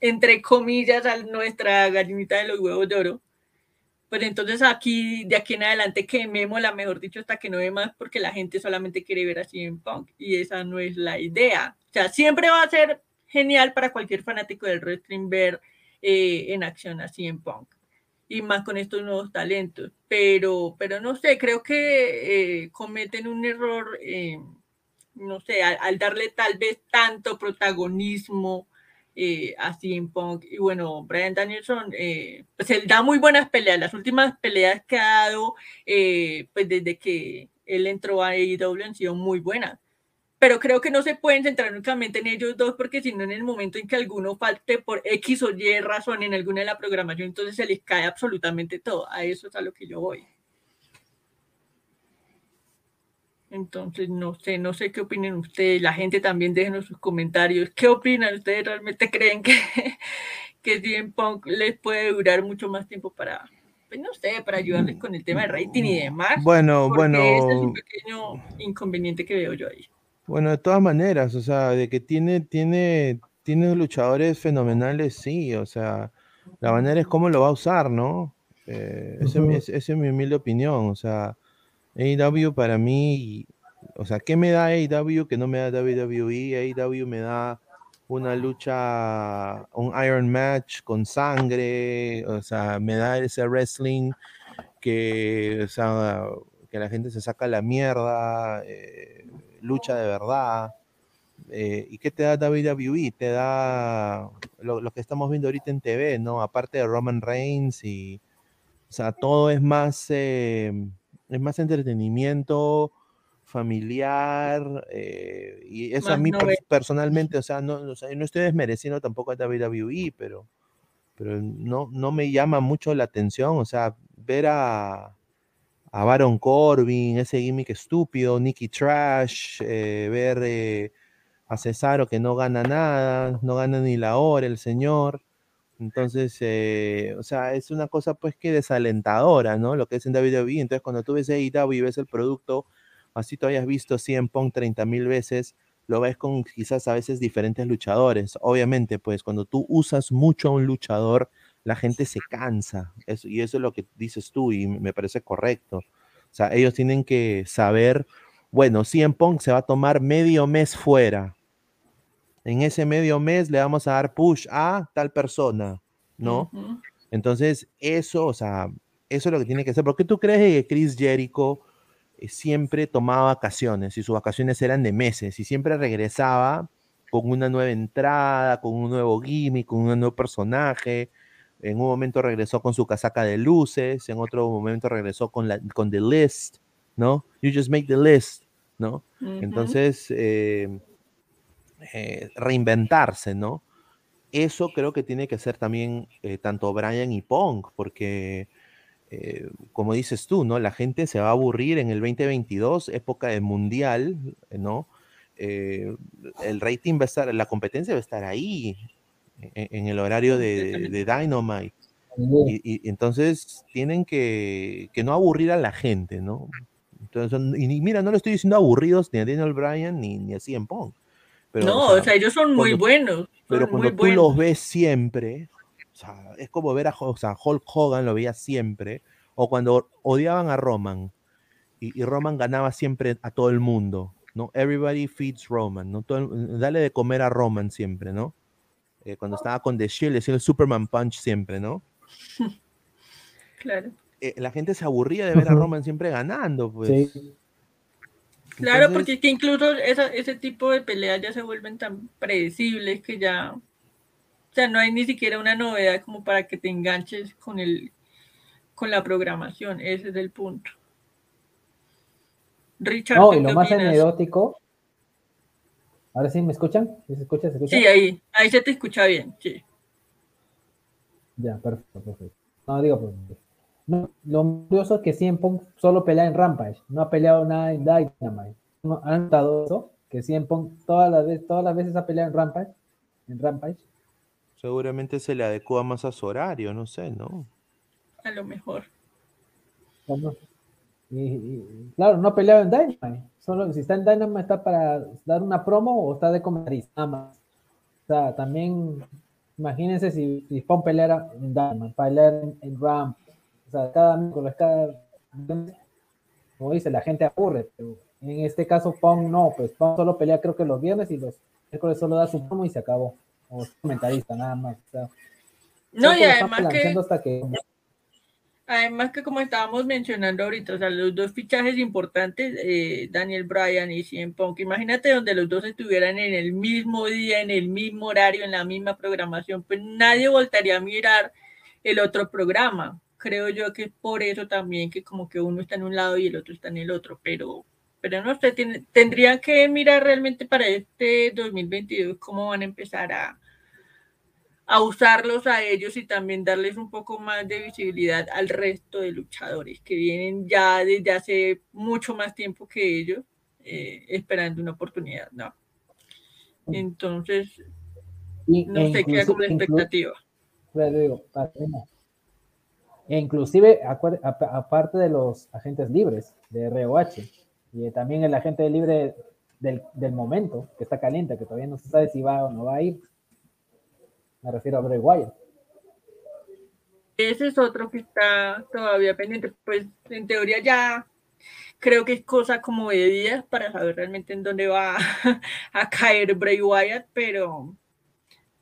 entre comillas, a nuestra gallinita de los huevos de oro. Pues entonces aquí, de aquí en adelante, quemémosla, mejor dicho, hasta que no ve más, porque la gente solamente quiere ver así en Punk, y esa no es la idea. O sea, siempre va a ser genial para cualquier fanático del wrestling ver eh, en acción así en Punk, y más con estos nuevos talentos. Pero, pero no sé, creo que eh, cometen un error, eh, no sé, al darle tal vez tanto protagonismo eh, así en Punk. Y bueno, Brian Danielson, eh, pues él da muy buenas peleas. Las últimas peleas que ha dado, pues desde que él entró a AEW han sido muy buenas. Pero creo que no se pueden centrar únicamente en ellos dos, porque si no, en el momento en que alguno falte por X o Y razón en alguna de la programación, entonces se les cae absolutamente todo. A eso es a lo que yo voy. Entonces, no sé, no sé qué opinen ustedes. La gente también déjenos sus comentarios. ¿Qué opinan? ¿Ustedes realmente creen que, que CM Punk les puede durar mucho más tiempo para, pues no sé, para ayudarles con el tema de rating y demás? Bueno, bueno. Ese es un pequeño inconveniente que veo yo ahí. Bueno, de todas maneras, o sea, de que tiene, tiene, tiene luchadores fenomenales, sí, o sea, la manera es cómo lo va a usar, ¿no? Eh, esa es, es mi humilde opinión, o sea AEW para mí, o sea, ¿qué me da AEW que no me da WWE? AEW me da una lucha, un Iron Match con sangre, o sea, me da ese wrestling que, o sea, que la gente se saca la mierda, eh, lucha de verdad. Eh, ¿Y qué te da WWE? Te da lo, que estamos viendo ahorita en TV, ¿no? Aparte de Roman Reigns y, o sea, todo es más... Eh, es más entretenimiento familiar, eh, y eso a mí personalmente, o sea, no, no estoy desmereciendo tampoco a WWE, pero, pero no, no me llama mucho la atención, o sea, ver a, a Baron Corbin, ese gimmick estúpido, Nicky Trash, eh, ver eh, a Cesaro que no gana nada, no gana ni la hora el señor, entonces, eh, o sea, es una cosa pues que desalentadora, ¿no? Lo que es en WWE. Entonces, cuando tú ves AEW y ves el producto, así tú hayas visto 100 Punk 30 mil veces, lo ves con quizás a veces diferentes luchadores. Obviamente, pues cuando tú usas mucho a un luchador, la gente se cansa. y eso es lo que dices tú y me parece correcto. O sea, ellos tienen que saber, bueno, 100 Punk se va a tomar medio mes fuera en ese medio mes le vamos a dar push a tal persona, ¿no? Entonces, eso, o sea, eso es lo que tiene que ser. ¿Por qué tú crees que Chris Jericho eh, siempre tomaba vacaciones y sus vacaciones eran de meses y siempre regresaba con una nueva entrada, con un nuevo gimmick, con un nuevo personaje? En un momento regresó con su casaca de luces, en otro momento regresó con, la, con The List, ¿no? You just make the list, ¿no? Entonces, eh, eh, reinventarse, ¿no? Eso creo que tiene que ser también eh, tanto Brian y Pong, porque eh, como dices tú, ¿no? La gente se va a aburrir en el 2022, época de mundial, ¿no? el rating va a estar, la competencia va a estar ahí, en, el horario de, Dynamite. Y, entonces tienen que, no aburrir a la gente, ¿no? Entonces, y mira, no le estoy diciendo aburridos ni a Daniel Bryan ni, ni a CM Pong no, o sea, ellos son muy buenos. pero cuando tú los ves siempre, o sea, es como ver a o sea, Hulk Hogan, lo veía siempre, o cuando odiaban a Roman y, Roman ganaba siempre a todo el mundo, ¿no? Everybody feeds Roman, ¿no? dale de comer a Roman siempre, ¿no? Eh, cuando estaba con The Shield, decía el Superman Punch siempre, ¿no? claro. Eh, la gente se aburría de ver a Roman siempre ganando, pues. Sí. Claro, porque que incluso ese tipo de peleas ya se vuelven tan predecibles que ya, o sea, no hay ni siquiera una novedad como para que te enganches con el, con la programación. Ese es el punto. Richard. No, y lo más anecdótico. Ahora sí, ¿me escuchan? ¿Se escucha? ¿Se escucha? Sí, ahí, ahí se te escucha bien, sí. Ya, perfecto, perfecto. No, digo, pues, lo curioso es que CM Punk solo pelea en Rampage, no ha peleado nada en Dynamite. ¿Han notado eso? Que CM Punk todas las veces, todas las veces ha peleado en Rampage, en Rampage. Seguramente se le adecua más a su horario, no sé, ¿no? A lo mejor. claro, no ha peleado en Dynamite. Solo si está en Dynamite está para dar una promo o está de comentarista, nada más. O sea, también Imagínense si, si Pong peleara en Diamond, peleara en, en Ramp, o sea, cada miércoles, cada como dice, la gente aburre, pero en este caso Pong no, pues Pong solo pelea creo que los viernes y los miércoles solo da su promo y se acabó, como comentarista nada más. O sea, No, y además que, hasta que además que como estábamos mencionando ahorita, o sea, los dos fichajes importantes, eh, Daniel Bryan y CM Punk, imagínate donde los dos estuvieran en el mismo día, en el mismo horario, en la misma programación, pues nadie voltaría a mirar el otro programa. Creo yo que es por eso también que como que uno está en un lado y el otro está en el otro, pero, pero no sé, tendrían que mirar realmente para este 2022 cómo van a empezar a, a usarlos a ellos y también darles un poco más de visibilidad al resto de luchadores que vienen ya desde hace mucho más tiempo que ellos eh, esperando una oportunidad, ¿no? Entonces, y- no e sé, queda la expectativa. Digo, E inclusive, aparte de los agentes libres de ROH, y también el agente libre del, del momento, que está caliente, que todavía no se sabe si va o no va a ir. Me refiero a Bray Wyatt. Ese es otro que está todavía pendiente. Pues en teoría ya creo que es cosa como de días para saber realmente en dónde va a caer Bray Wyatt, pero,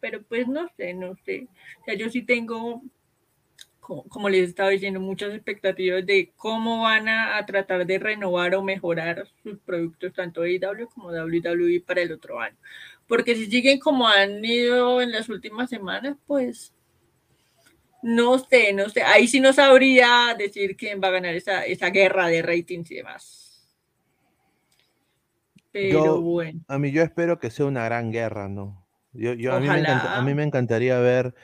pero pues no sé, no sé. O sea, yo sí tengo, como, como les estaba diciendo, muchas expectativas de cómo van a, a tratar de renovar o mejorar sus productos, tanto AEW como WWE para el otro año. Porque si siguen como han ido en las últimas semanas, pues no sé, no sé. Ahí sí no sabría decir quién va a ganar esa, esa guerra de ratings y demás. Pero Yo- bueno, A mí yo espero que sea una gran guerra, ¿no? Yo, yo, a, mí me encanta- a mí me encantaría ver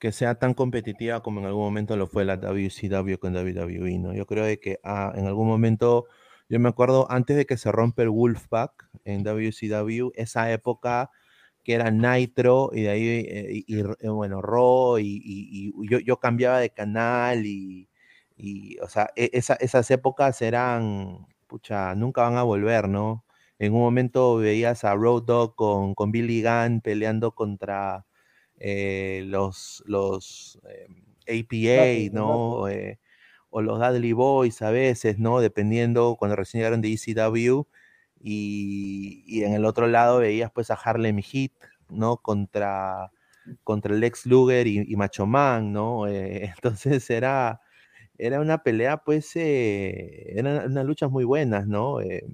que sea tan competitiva como en algún momento lo fue la WCW con WWE, ¿no? Yo creo de que ah, en algún momento, yo me acuerdo antes de que se rompe el Wolfpack en WCW, esa época que era Nitro y de ahí, eh, y, y, eh, bueno, Raw y, y- y yo, yo cambiaba de canal y, o sea, e- esa- esas épocas eran, pucha, nunca van a volver, ¿no? En un momento veías a Road Dogg con, con Billy Gunn peleando contra eh, los, los eh, APA, Dudley, ¿no? Eh, o los Dudley Boys a veces, ¿no? Dependiendo cuando recién llegaron de ECW. Y, y en el otro lado veías pues a Harlem Heat, ¿no? Contra, contra Lex Luger y, y Macho Man, ¿no? Eh, entonces era, era una pelea, pues, eh, eran unas luchas muy buenas, ¿no? Eh,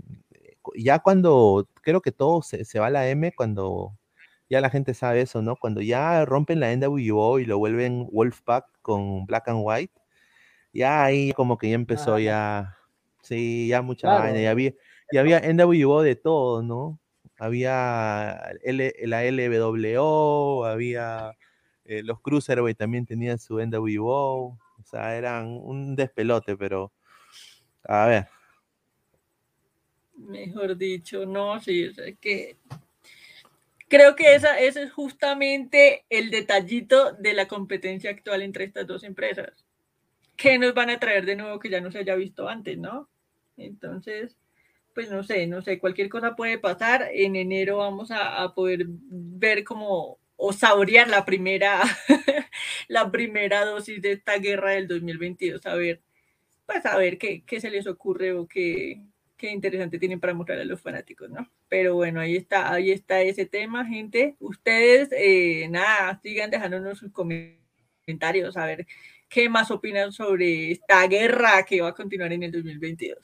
ya cuando, creo que todo se, se va a la M, cuando ya la gente sabe eso, ¿no? Cuando ya rompen la NWO y lo vuelven Wolfpack con Black and White, ya ahí como que ya empezó Ah, ya, sí, ya mucha Claro. vaina, ya había, ya había NWO de todo, ¿no? Había L- la LWO, había eh, los Cruiserweight también tenían su NWO, o sea, eran un despelote, pero a ver, mejor dicho, no, sí, o sea, que creo que esa, ese es justamente el detallito de la competencia actual entre estas dos empresas. ¿Qué nos van a traer de nuevo que ya no se haya visto antes, no? Entonces, pues no sé, no sé, cualquier cosa puede pasar. En enero vamos a, a poder ver como o saborear la primera, la primera dosis de esta guerra del 2022, a ver, pues a ver qué, qué se les ocurre o qué, qué interesante tienen para mostrar a los fanáticos, ¿no? Pero bueno, ahí está, ahí está ese tema, gente. Ustedes, eh, nada, sigan dejándonos sus comentarios, a ver qué más opinan sobre esta guerra que va a continuar en el 2022.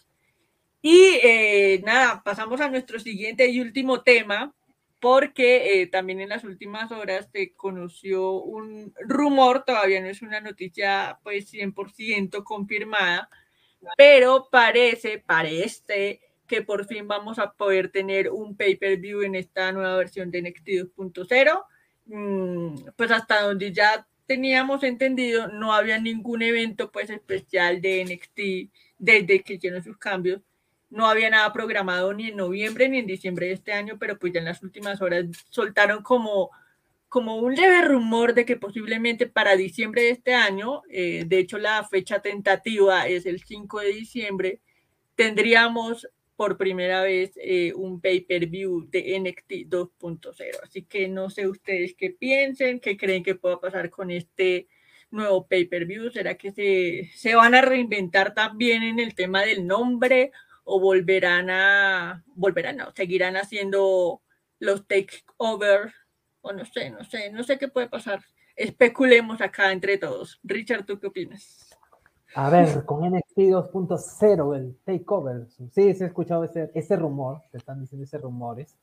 Y eh, nada, pasamos a nuestro siguiente y último tema, porque eh, también en las últimas horas se conoció un rumor, todavía no es una noticia pues 100% confirmada, pero parece, parece que por fin vamos a poder tener un pay-per-view en esta nueva versión de NXT 2.0. Mm, pues hasta donde ya teníamos entendido, no había ningún evento pues especial de NXT desde que hicieron sus cambios. No había nada programado ni en noviembre ni en diciembre de este año, pero pues ya en las últimas horas soltaron como, como un leve rumor de que posiblemente para diciembre de este año, eh, de hecho la fecha tentativa es el 5 de diciembre, tendríamos por primera vez eh, un pay-per-view de NXT 2.0. Así que no sé ustedes qué piensen, qué creen que pueda pasar con este nuevo pay-per-view. ¿Será que se, se van a reinventar también en el tema del nombre o volverán a, volverán, no, seguirán haciendo los takeover o no sé, no sé, no sé qué puede pasar. Especulemos acá entre todos. Richard, ¿tú qué opinas? A ver, con NXT 2.0, el takeover. Sí, se ha escuchado ese, ese rumor, te están diciendo ese rumores,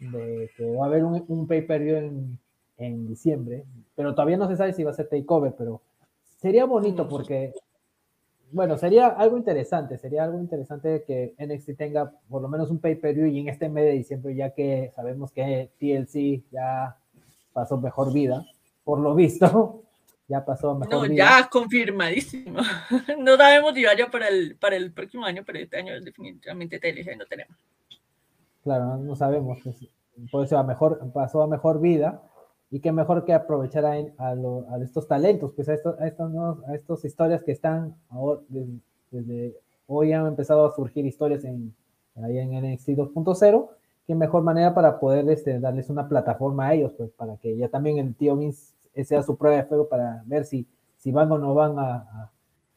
de que va a haber un, un pay-per-view en, en, diciembre, pero todavía no se sabe si va a ser takeover, pero sería bonito porque, bueno, sería algo interesante, sería algo interesante que NXT tenga por lo menos un pay-per-view y en este mes de diciembre, ya que sabemos que TLC ya pasó mejor vida, por lo visto ya pasó mejor No, ya confirmadísimo. No sabemos si vaya para el, para el próximo año, pero este año definitivamente TLC no tenemos. Claro, no sabemos. Pues, eso a mejor, pasó a mejor vida y qué mejor que aprovechar a, a, lo, a estos talentos, pues a, estos, a, estos, a estas historias que están ahora, desde, desde, hoy han empezado a surgir historias en, ahí en NXT 2.0, qué mejor manera para poder este, darles una plataforma a ellos, pues para que ya también el tío Vince sea su prueba de fuego para ver si, si van o no van a,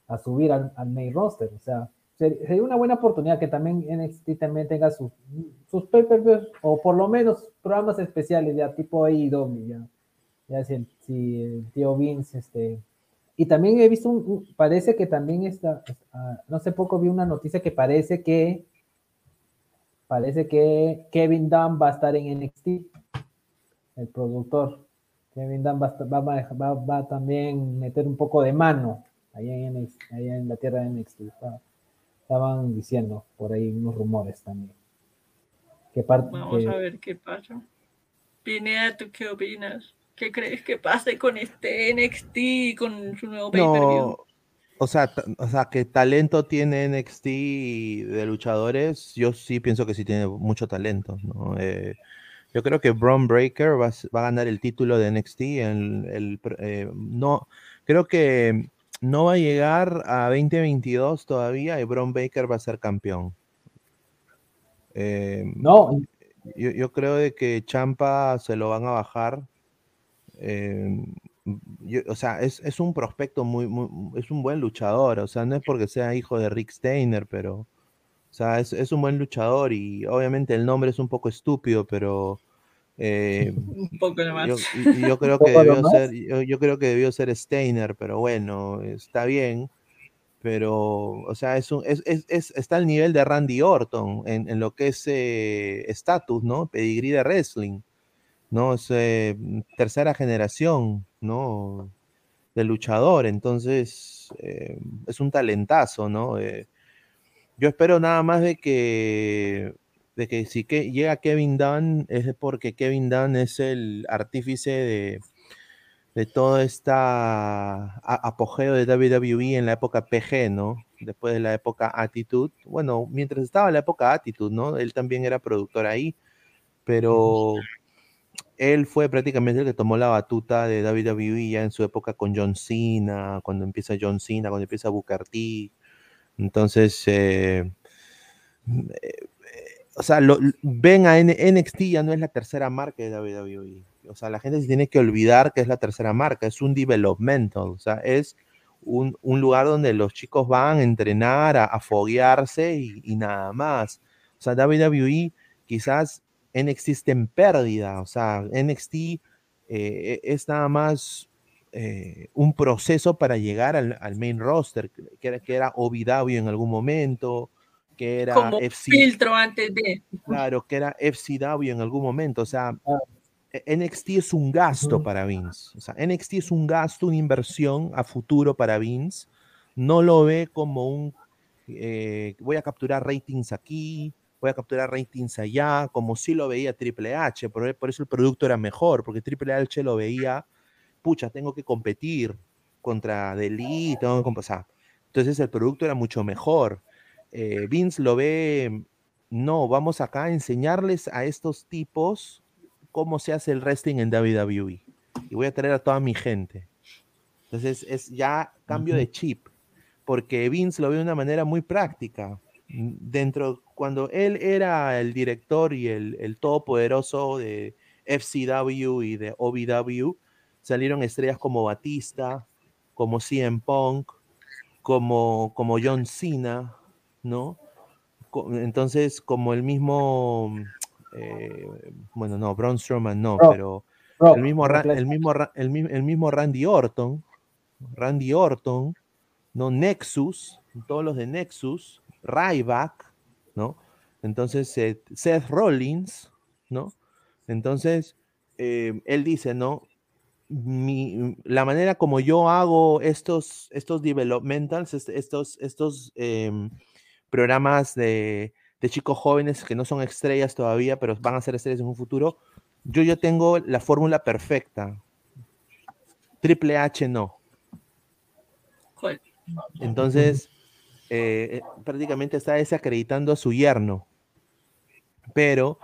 a, subir al, main roster. O sea, sería una buena oportunidad que también NXT también tenga sus, sus pay-per-views o por lo menos programas especiales ya tipo AEW, ya, ya si, el, si tío Vince, este... Y también he visto, un, parece que también está, uh, no sé poco vi una noticia que parece que, parece que Kevin Dunn va a estar en NXT, el productor. Kevin Dunn va, va, va, va, a también meter un poco de mano ahí en, ahí en la tierra de NXT. Estaban diciendo por ahí unos rumores también. Parte, Vamos que... a ver qué pasa. Pineda, ¿tú qué opinas? ¿Qué crees que pase con este NXT con su nuevo pay-per-view? No, o sea, o sea, que talento tiene NXT de luchadores, yo sí pienso que sí tiene mucho talento, ¿no? Eh, yo creo que Braun Breaker va, va, a ganar el título de NXT. El, el, eh, no, creo que no va a llegar a 2022 todavía y Braun Breaker va a ser campeón. Eh, no. Yo, yo, creo de que Champa se lo van a bajar. Eh, yo, o sea, es, es, un prospecto muy, muy, es un buen luchador. O sea, no es porque sea hijo de Rick Steiner, pero o sea, es, es, un buen luchador y obviamente el nombre es un poco estúpido, pero eh, un poco más. Yo, yo, creo que debió ser, yo, yo, creo que debió ser Steiner, pero bueno, está bien. Pero, o sea, es, un, es, es, es está al nivel de Randy Orton en, en lo que es estatus, eh, ¿no? Pedigrí de wrestling, ¿no? Es eh, tercera generación, ¿no? De luchador, entonces eh, es un talentazo, ¿no? Yo espero nada más de que, de que si que llega Kevin Dunn es porque Kevin Dunn es el artífice de, de todo este apogeo de WWE en la época PG, ¿no? Después de la época Attitude. Bueno, mientras estaba la época Attitude, ¿no? Él también era productor ahí, pero él fue prácticamente el que tomó la batuta de WWE ya en su época con John Cena, cuando empieza John Cena, cuando empieza Booker T, entonces, eh, eh, o sea, lo, ven a NXT ya no es la tercera marca de WWE. O sea, la gente se tiene que olvidar que es la tercera marca, es un developmental, o sea, es un, un lugar donde los chicos van a entrenar, a, a foguearse y, nada más. O sea, WWE quizás NXT esté en pérdida, o sea, NXT eh, es nada más eh, un proceso para llegar al, al, main roster, que era, que era Ovidavio en algún momento, que era Como FC, filtro antes de. Claro, que era FCW en algún momento, o sea, e, NXT es un gasto para Vince, o sea, NXT es un gasto, una inversión a futuro para Vince, no lo ve como un, eh, voy a capturar ratings aquí, voy a capturar ratings allá, como si lo veía Triple H, por, por eso el producto era mejor, porque Triple H lo veía pucha, tengo que competir contra Delhi, tengo que pasar. Entonces el producto era mucho mejor. Eh, Vince lo ve, no, vamos acá a enseñarles a estos tipos cómo se hace el wrestling en WWE. Y voy a traer a toda mi gente. Entonces es ya cambio uh -huh. de chip, porque Vince lo ve de una manera muy práctica. dentro, cuando él era el director y el, el todopoderoso de FCW y de OVW, salieron estrellas como Batista, como CM Punk, como, como John Cena, ¿no? Entonces, como el mismo, eh, bueno, no, Braun Strowman no, pero el, mismo, el, mismo, el, mismo Randy Orton, Randy Orton, ¿no? Nexus, todos los de Nexus, Ryback, ¿no? Entonces, Seth Rollins, ¿no? Entonces, eh, él dice, ¿no? La manera como yo hago estos, estos developmentals, estos, estos em, programas de, chicos jóvenes que no son estrellas todavía, pero van a ser estrellas en un futuro, yo, yo tengo la fórmula perfecta. Triple H no. Entonces, eh, eh, prácticamente está desacreditando a su yerno. Pero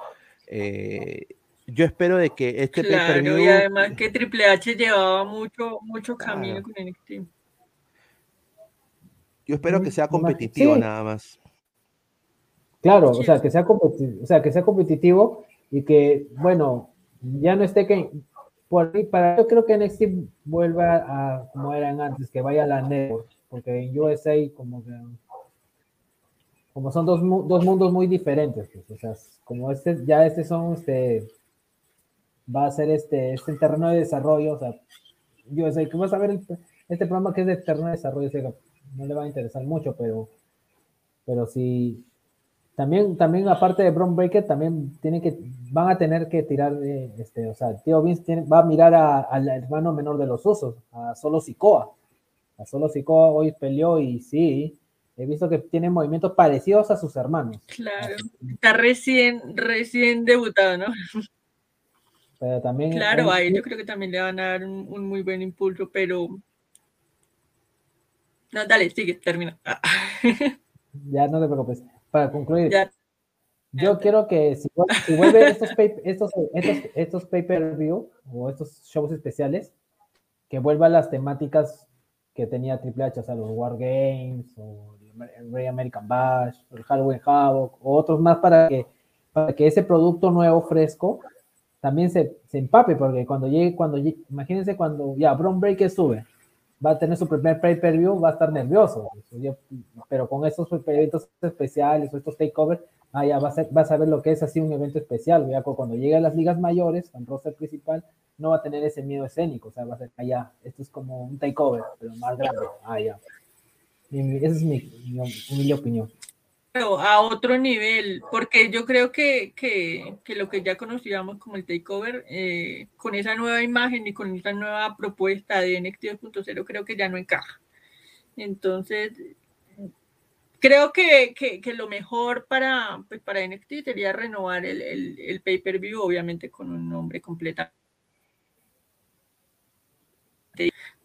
eh, yo espero de que este claro, y además que Triple H llevaba mucho, mucho camino con NXT. Yo espero que sea competitivo nada más. Claro, o sea, que sea competitivo, o sea, que sea competitivo y que, bueno, ya no esté que por para yo creo que NXT vuelva a como eran antes, que vaya a la network, porque en USA como que como son dos, dos mundos muy diferentes, pues, o sea, como este, ya este son este va a ser este, este terreno de desarrollo, o sea, yo sé que vas a ver este programa que es de terreno de desarrollo, no le va a interesar mucho, pero, pero sí, también, también aparte de Bron Breaker, también tiene que, van a tener que tirar, de, este, o sea, Tío Vince va a mirar al hermano menor de los usos, a Solo Sikoa. A Solo Sikoa hoy peleó y sí, he visto que tiene movimientos parecidos a sus hermanos. Claro, está recién, recién debutado, ¿no? También. Claro, ahí yo creo que también le van a dar un, muy buen impulso, pero. No, dale, sigue, termina. ya no te preocupes. Para concluir, yo quiero que si, vuelve estos, estos, estos, pay-per-view o estos shows especiales, que vuelvan las temáticas que tenía Triple H, o sea, los War Games, o el Ray American Bash, el Halloween Havoc, o otros más para que, para que ese producto nuevo, fresco, también se, se empape, porque cuando llegue, cuando imagínense cuando ya Bron Breaker sube, va a tener su primer pay-per-view, va a estar nervioso, pero con estos eventos especiales o estos takeovers, ah, ya va a, ser, va a saber lo que es así un evento especial, ya cuando llegue a las ligas mayores, con roster principal, no va a tener ese miedo escénico, o sea, va a ser, ah, esto es como un takeover, pero más grande, ah, ya. esa es mi, mi opinión a otro nivel, porque yo creo que, lo que ya conocíamos como el takeover, eh, con esa nueva imagen y con esa nueva propuesta de NXT 2.0, creo que ya no encaja. Entonces, creo que, lo mejor para, pues, para NXT sería renovar el, el pay-per-view, obviamente con un nombre completo.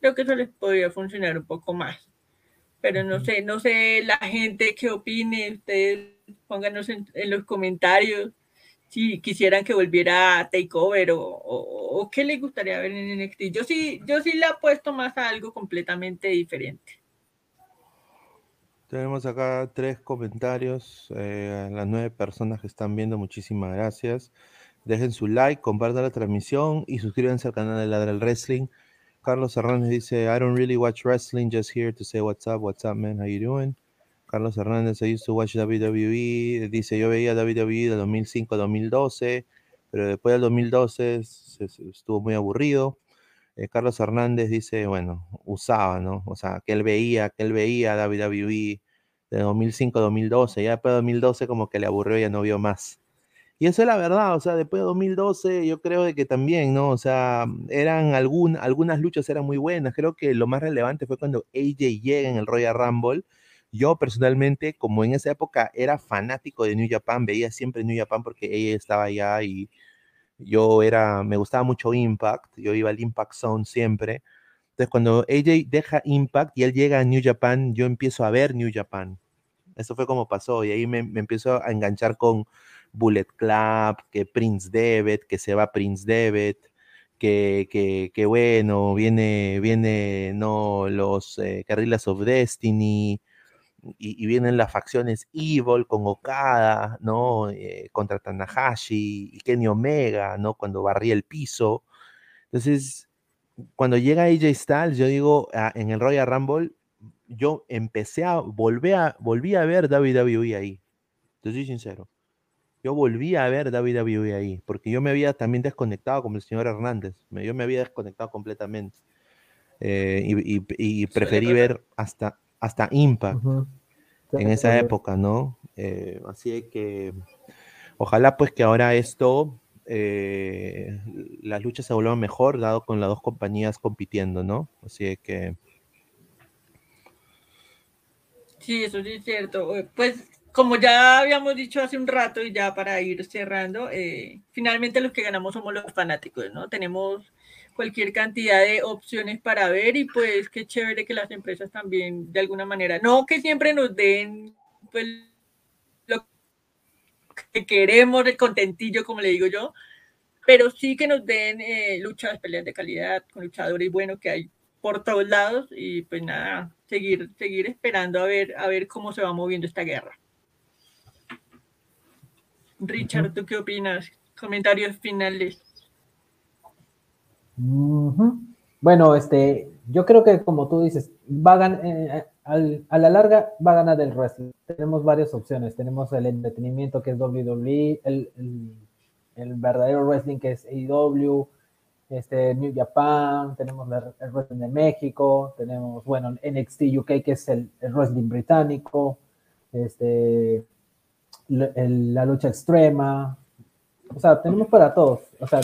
Creo que eso les podría funcionar un poco más pero no sé, no sé la gente qué opine, ustedes pónganos en, los comentarios si quisieran que volviera a Takeover o, o, qué les gustaría ver en NXT. Yo sí, yo sí le apuesto más a algo completamente diferente. Tenemos acá tres comentarios, eh, las nueve personas que están viendo, muchísimas gracias. Dejen su like, compartan la transmisión y suscríbanse al canal de Ladra el Wrestling. Carlos Hernández dice, I don't really watch wrestling, just here to say what's up, what's up, man, how you doing? Carlos Hernández, I used to watch WWE, dice, yo veía WWE de 2005 a 2012, pero después del 2012 estuvo muy aburrido. Eh, Carlos Hernández dice, bueno, usaba, ¿no? O sea, que él veía, que él veía WWE de 2005 a 2012, ya después de 2012 como que le aburrió y ya no vio más. Y eso es la verdad, o sea, después de 2012 yo creo de que también, ¿no? O sea, eran algún, algunas luchas eran muy buenas. Creo que lo más relevante fue cuando AJ llega en el Royal Rumble. Yo personalmente, como en esa época era fanático de New Japan, veía siempre New Japan porque ella estaba allá y yo era, me gustaba mucho Impact, yo iba al Impact Zone siempre. Entonces, cuando AJ deja Impact y él llega a New Japan, yo empiezo a ver New Japan. Eso fue como pasó y ahí me, me empiezo a enganchar con, Bullet Club, que Prince Devet, que se va Prince Devet, que, que, que bueno, viene, viene no los eh, of Destiny, y, vienen las facciones Evil con Okada, ¿no? Eh, contra Tanahashi y Kenny Omega, ¿no? Cuando barría el piso. Entonces, cuando llega AJ Styles, yo digo, ah, en el Royal Rumble, yo empecé a, volví a, volví a ver WWE ahí. Te soy sincero. Yo volví a ver WWE ahí, porque yo me había también desconectado como el señor Hernández. Yo me había desconectado completamente. Eh, y, preferí ver hasta, hasta Impact en esa época, ¿no? Eh, así que ojalá pues que ahora esto, eh, las luchas se vuelvan mejor, dado con las dos compañías compitiendo, ¿no? Así que... Sí, eso sí es cierto. Pues como ya habíamos dicho hace un rato y ya para ir cerrando, finalmente los que ganamos somos los fanáticos, ¿no? Tenemos cualquier cantidad de opciones para ver y pues qué chévere que las empresas también de alguna manera, no que siempre nos den pues lo que queremos, el contentillo como le digo yo, pero sí que nos den eh, luchas, peleas de calidad con luchadores buenos que hay por todos lados y pues nada, seguir, seguir esperando a ver, a ver cómo se va moviendo esta guerra. Richard, ¿tú qué opinas? Comentarios finales. Bueno, este, yo creo que como tú dices, va a, ganar, eh, a la larga va a ganar el wrestling. Tenemos varias opciones. Tenemos el entretenimiento que es WWE, el, el, verdadero wrestling que es AEW, este, New Japan, tenemos el wrestling de México, tenemos, bueno, NXT UK que es el, wrestling británico, este, la lucha extrema. O sea, tenemos para todos. O sea,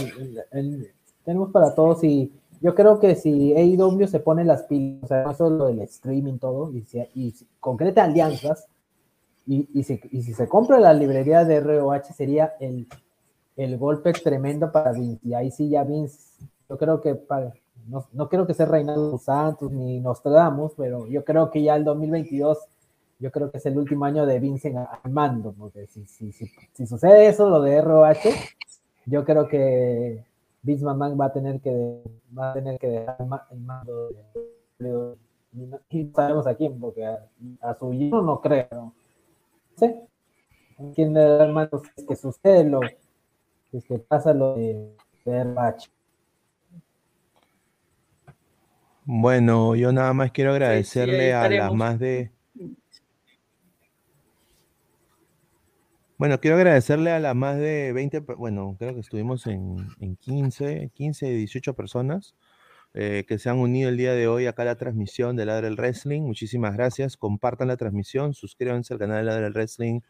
tenemos para todos y yo creo que si AEW se pone las pilas, o sea, no solo del streaming todo, y, si, concreta alianzas, y, y, si, y, si, se compra la librería de ROH sería el, el, golpe tremendo para Vince. Y ahí sí ya Vince, yo creo que no, no creo que sea Reinaldo Santos ni Nostradamus, pero yo creo que ya el 2022, yo creo que es el último año de Vince en, al mando, porque si, si, si, si sucede eso, lo de ROH, yo creo que Vince McMahon va a tener que, va a tener que dejar el mando de, y sabemos a quién, porque a, su hijo no creo. No sé. ¿Quién le da el mando? Es que sucede lo es que pasa lo de RH. Bueno, yo nada más quiero agradecerle a las más de Bueno, quiero agradecerle a las más de 20, bueno, creo que estuvimos en, 15, 15, 18 personas eh, que se han unido el día de hoy acá a la transmisión de Ladre el Wrestling. Muchísimas gracias. Compartan la transmisión, suscríbanse al canal de Ladre el Wrestling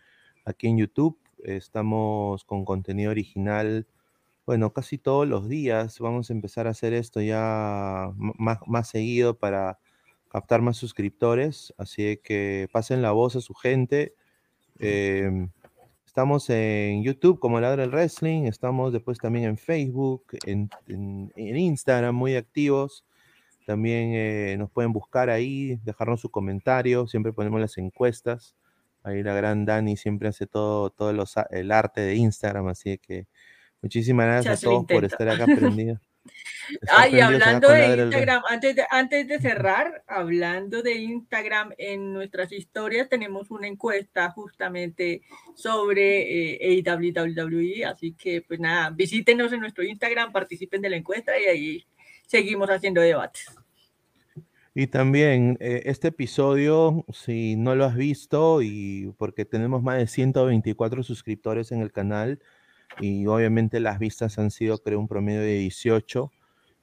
aquí en YouTube. Estamos con contenido original, bueno, casi todos los días. Vamos a empezar a hacer esto ya más, más seguido para captar más suscriptores. Así que pasen la voz a su gente. Eh, Estamos en YouTube como Ladra el Wrestling, estamos después también en Facebook, en, Instagram, muy activos. También eh, nos pueden buscar ahí, dejarnos su comentario, siempre ponemos las encuestas. Ahí la gran Dani siempre hace todo, todo el arte de Instagram, así que muchísimas gracias a todos por estar acá aprendiendo. Ay, hablando de Instagram, antes de, antes de cerrar, hablando de Instagram, en nuestras historias tenemos una encuesta justamente sobre eh, AWWE, así que pues nada, visítenos en nuestro Instagram, participen de la encuesta y ahí seguimos haciendo debates. Y también eh, este episodio, si no lo has visto, y porque tenemos más de 124 suscriptores en el canal, y obviamente las vistas han sido, creo, un promedio de 18.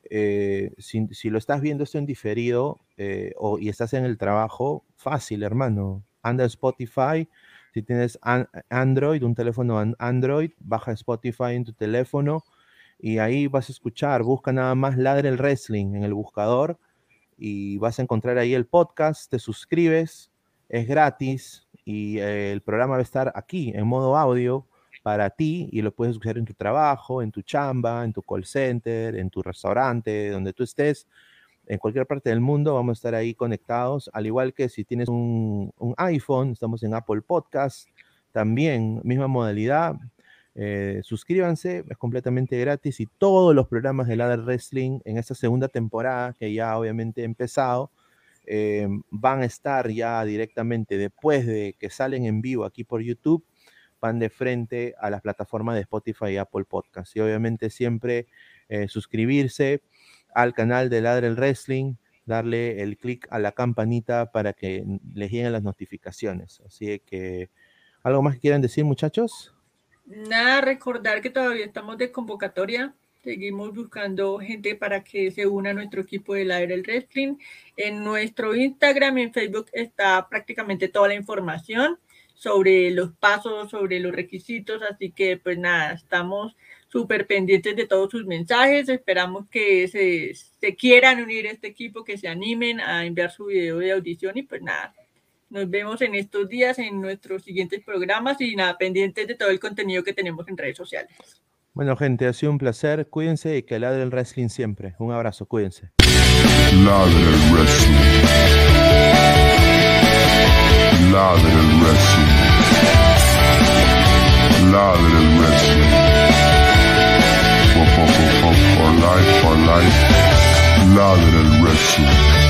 Eh, si, lo estás viendo esto en diferido eh, o, y estás en el trabajo, fácil, hermano. Anda Spotify. Si tienes Android, un teléfono Android, baja Spotify en tu teléfono y ahí vas a escuchar. Busca nada más Ladre el Wrestling en el buscador y vas a encontrar ahí el podcast. Te suscribes, es gratis y eh, el programa va a estar aquí en modo audio para ti y lo puedes usar en tu trabajo, en tu chamba, en tu call center, en tu restaurante, donde tú estés, en cualquier parte del mundo, vamos a estar ahí conectados, al igual que si tienes un, iPhone, estamos en Apple Podcast, también misma modalidad. Eh, suscríbanse, es completamente gratis y todos los programas de Ladder Wrestling en esta segunda temporada que ya obviamente he empezado eh, van a estar ya directamente después de que salen en vivo aquí por YouTube, van de frente a las plataformas de Spotify y Apple Podcast. Y obviamente siempre eh, suscribirse al canal de Ladre el Wrestling, darle el clic a la campanita para que les lleguen las notificaciones. Así que, ¿algo más que quieran decir, muchachos? Nada, recordar que todavía estamos de convocatoria. Seguimos buscando gente para que se una a nuestro equipo de Ladre el Wrestling. En nuestro Instagram y en Facebook está prácticamente toda la información sobre los pasos, sobre los requisitos, así que pues nada, estamos súper pendientes de todos sus mensajes, esperamos que se, se, quieran unir a este equipo, que se animen a enviar su video de audición y pues nada, nos vemos en estos días en nuestros siguientes programas y nada, pendientes de todo el contenido que tenemos en redes sociales. Bueno, gente, ha sido un placer. Cuídense y que ladre el wrestling siempre. Un abrazo, cuídense. Ladre el wrestling. Lave and Messi. Lave and Messi. For, for, for, for, for life, for life. Lave and Messi.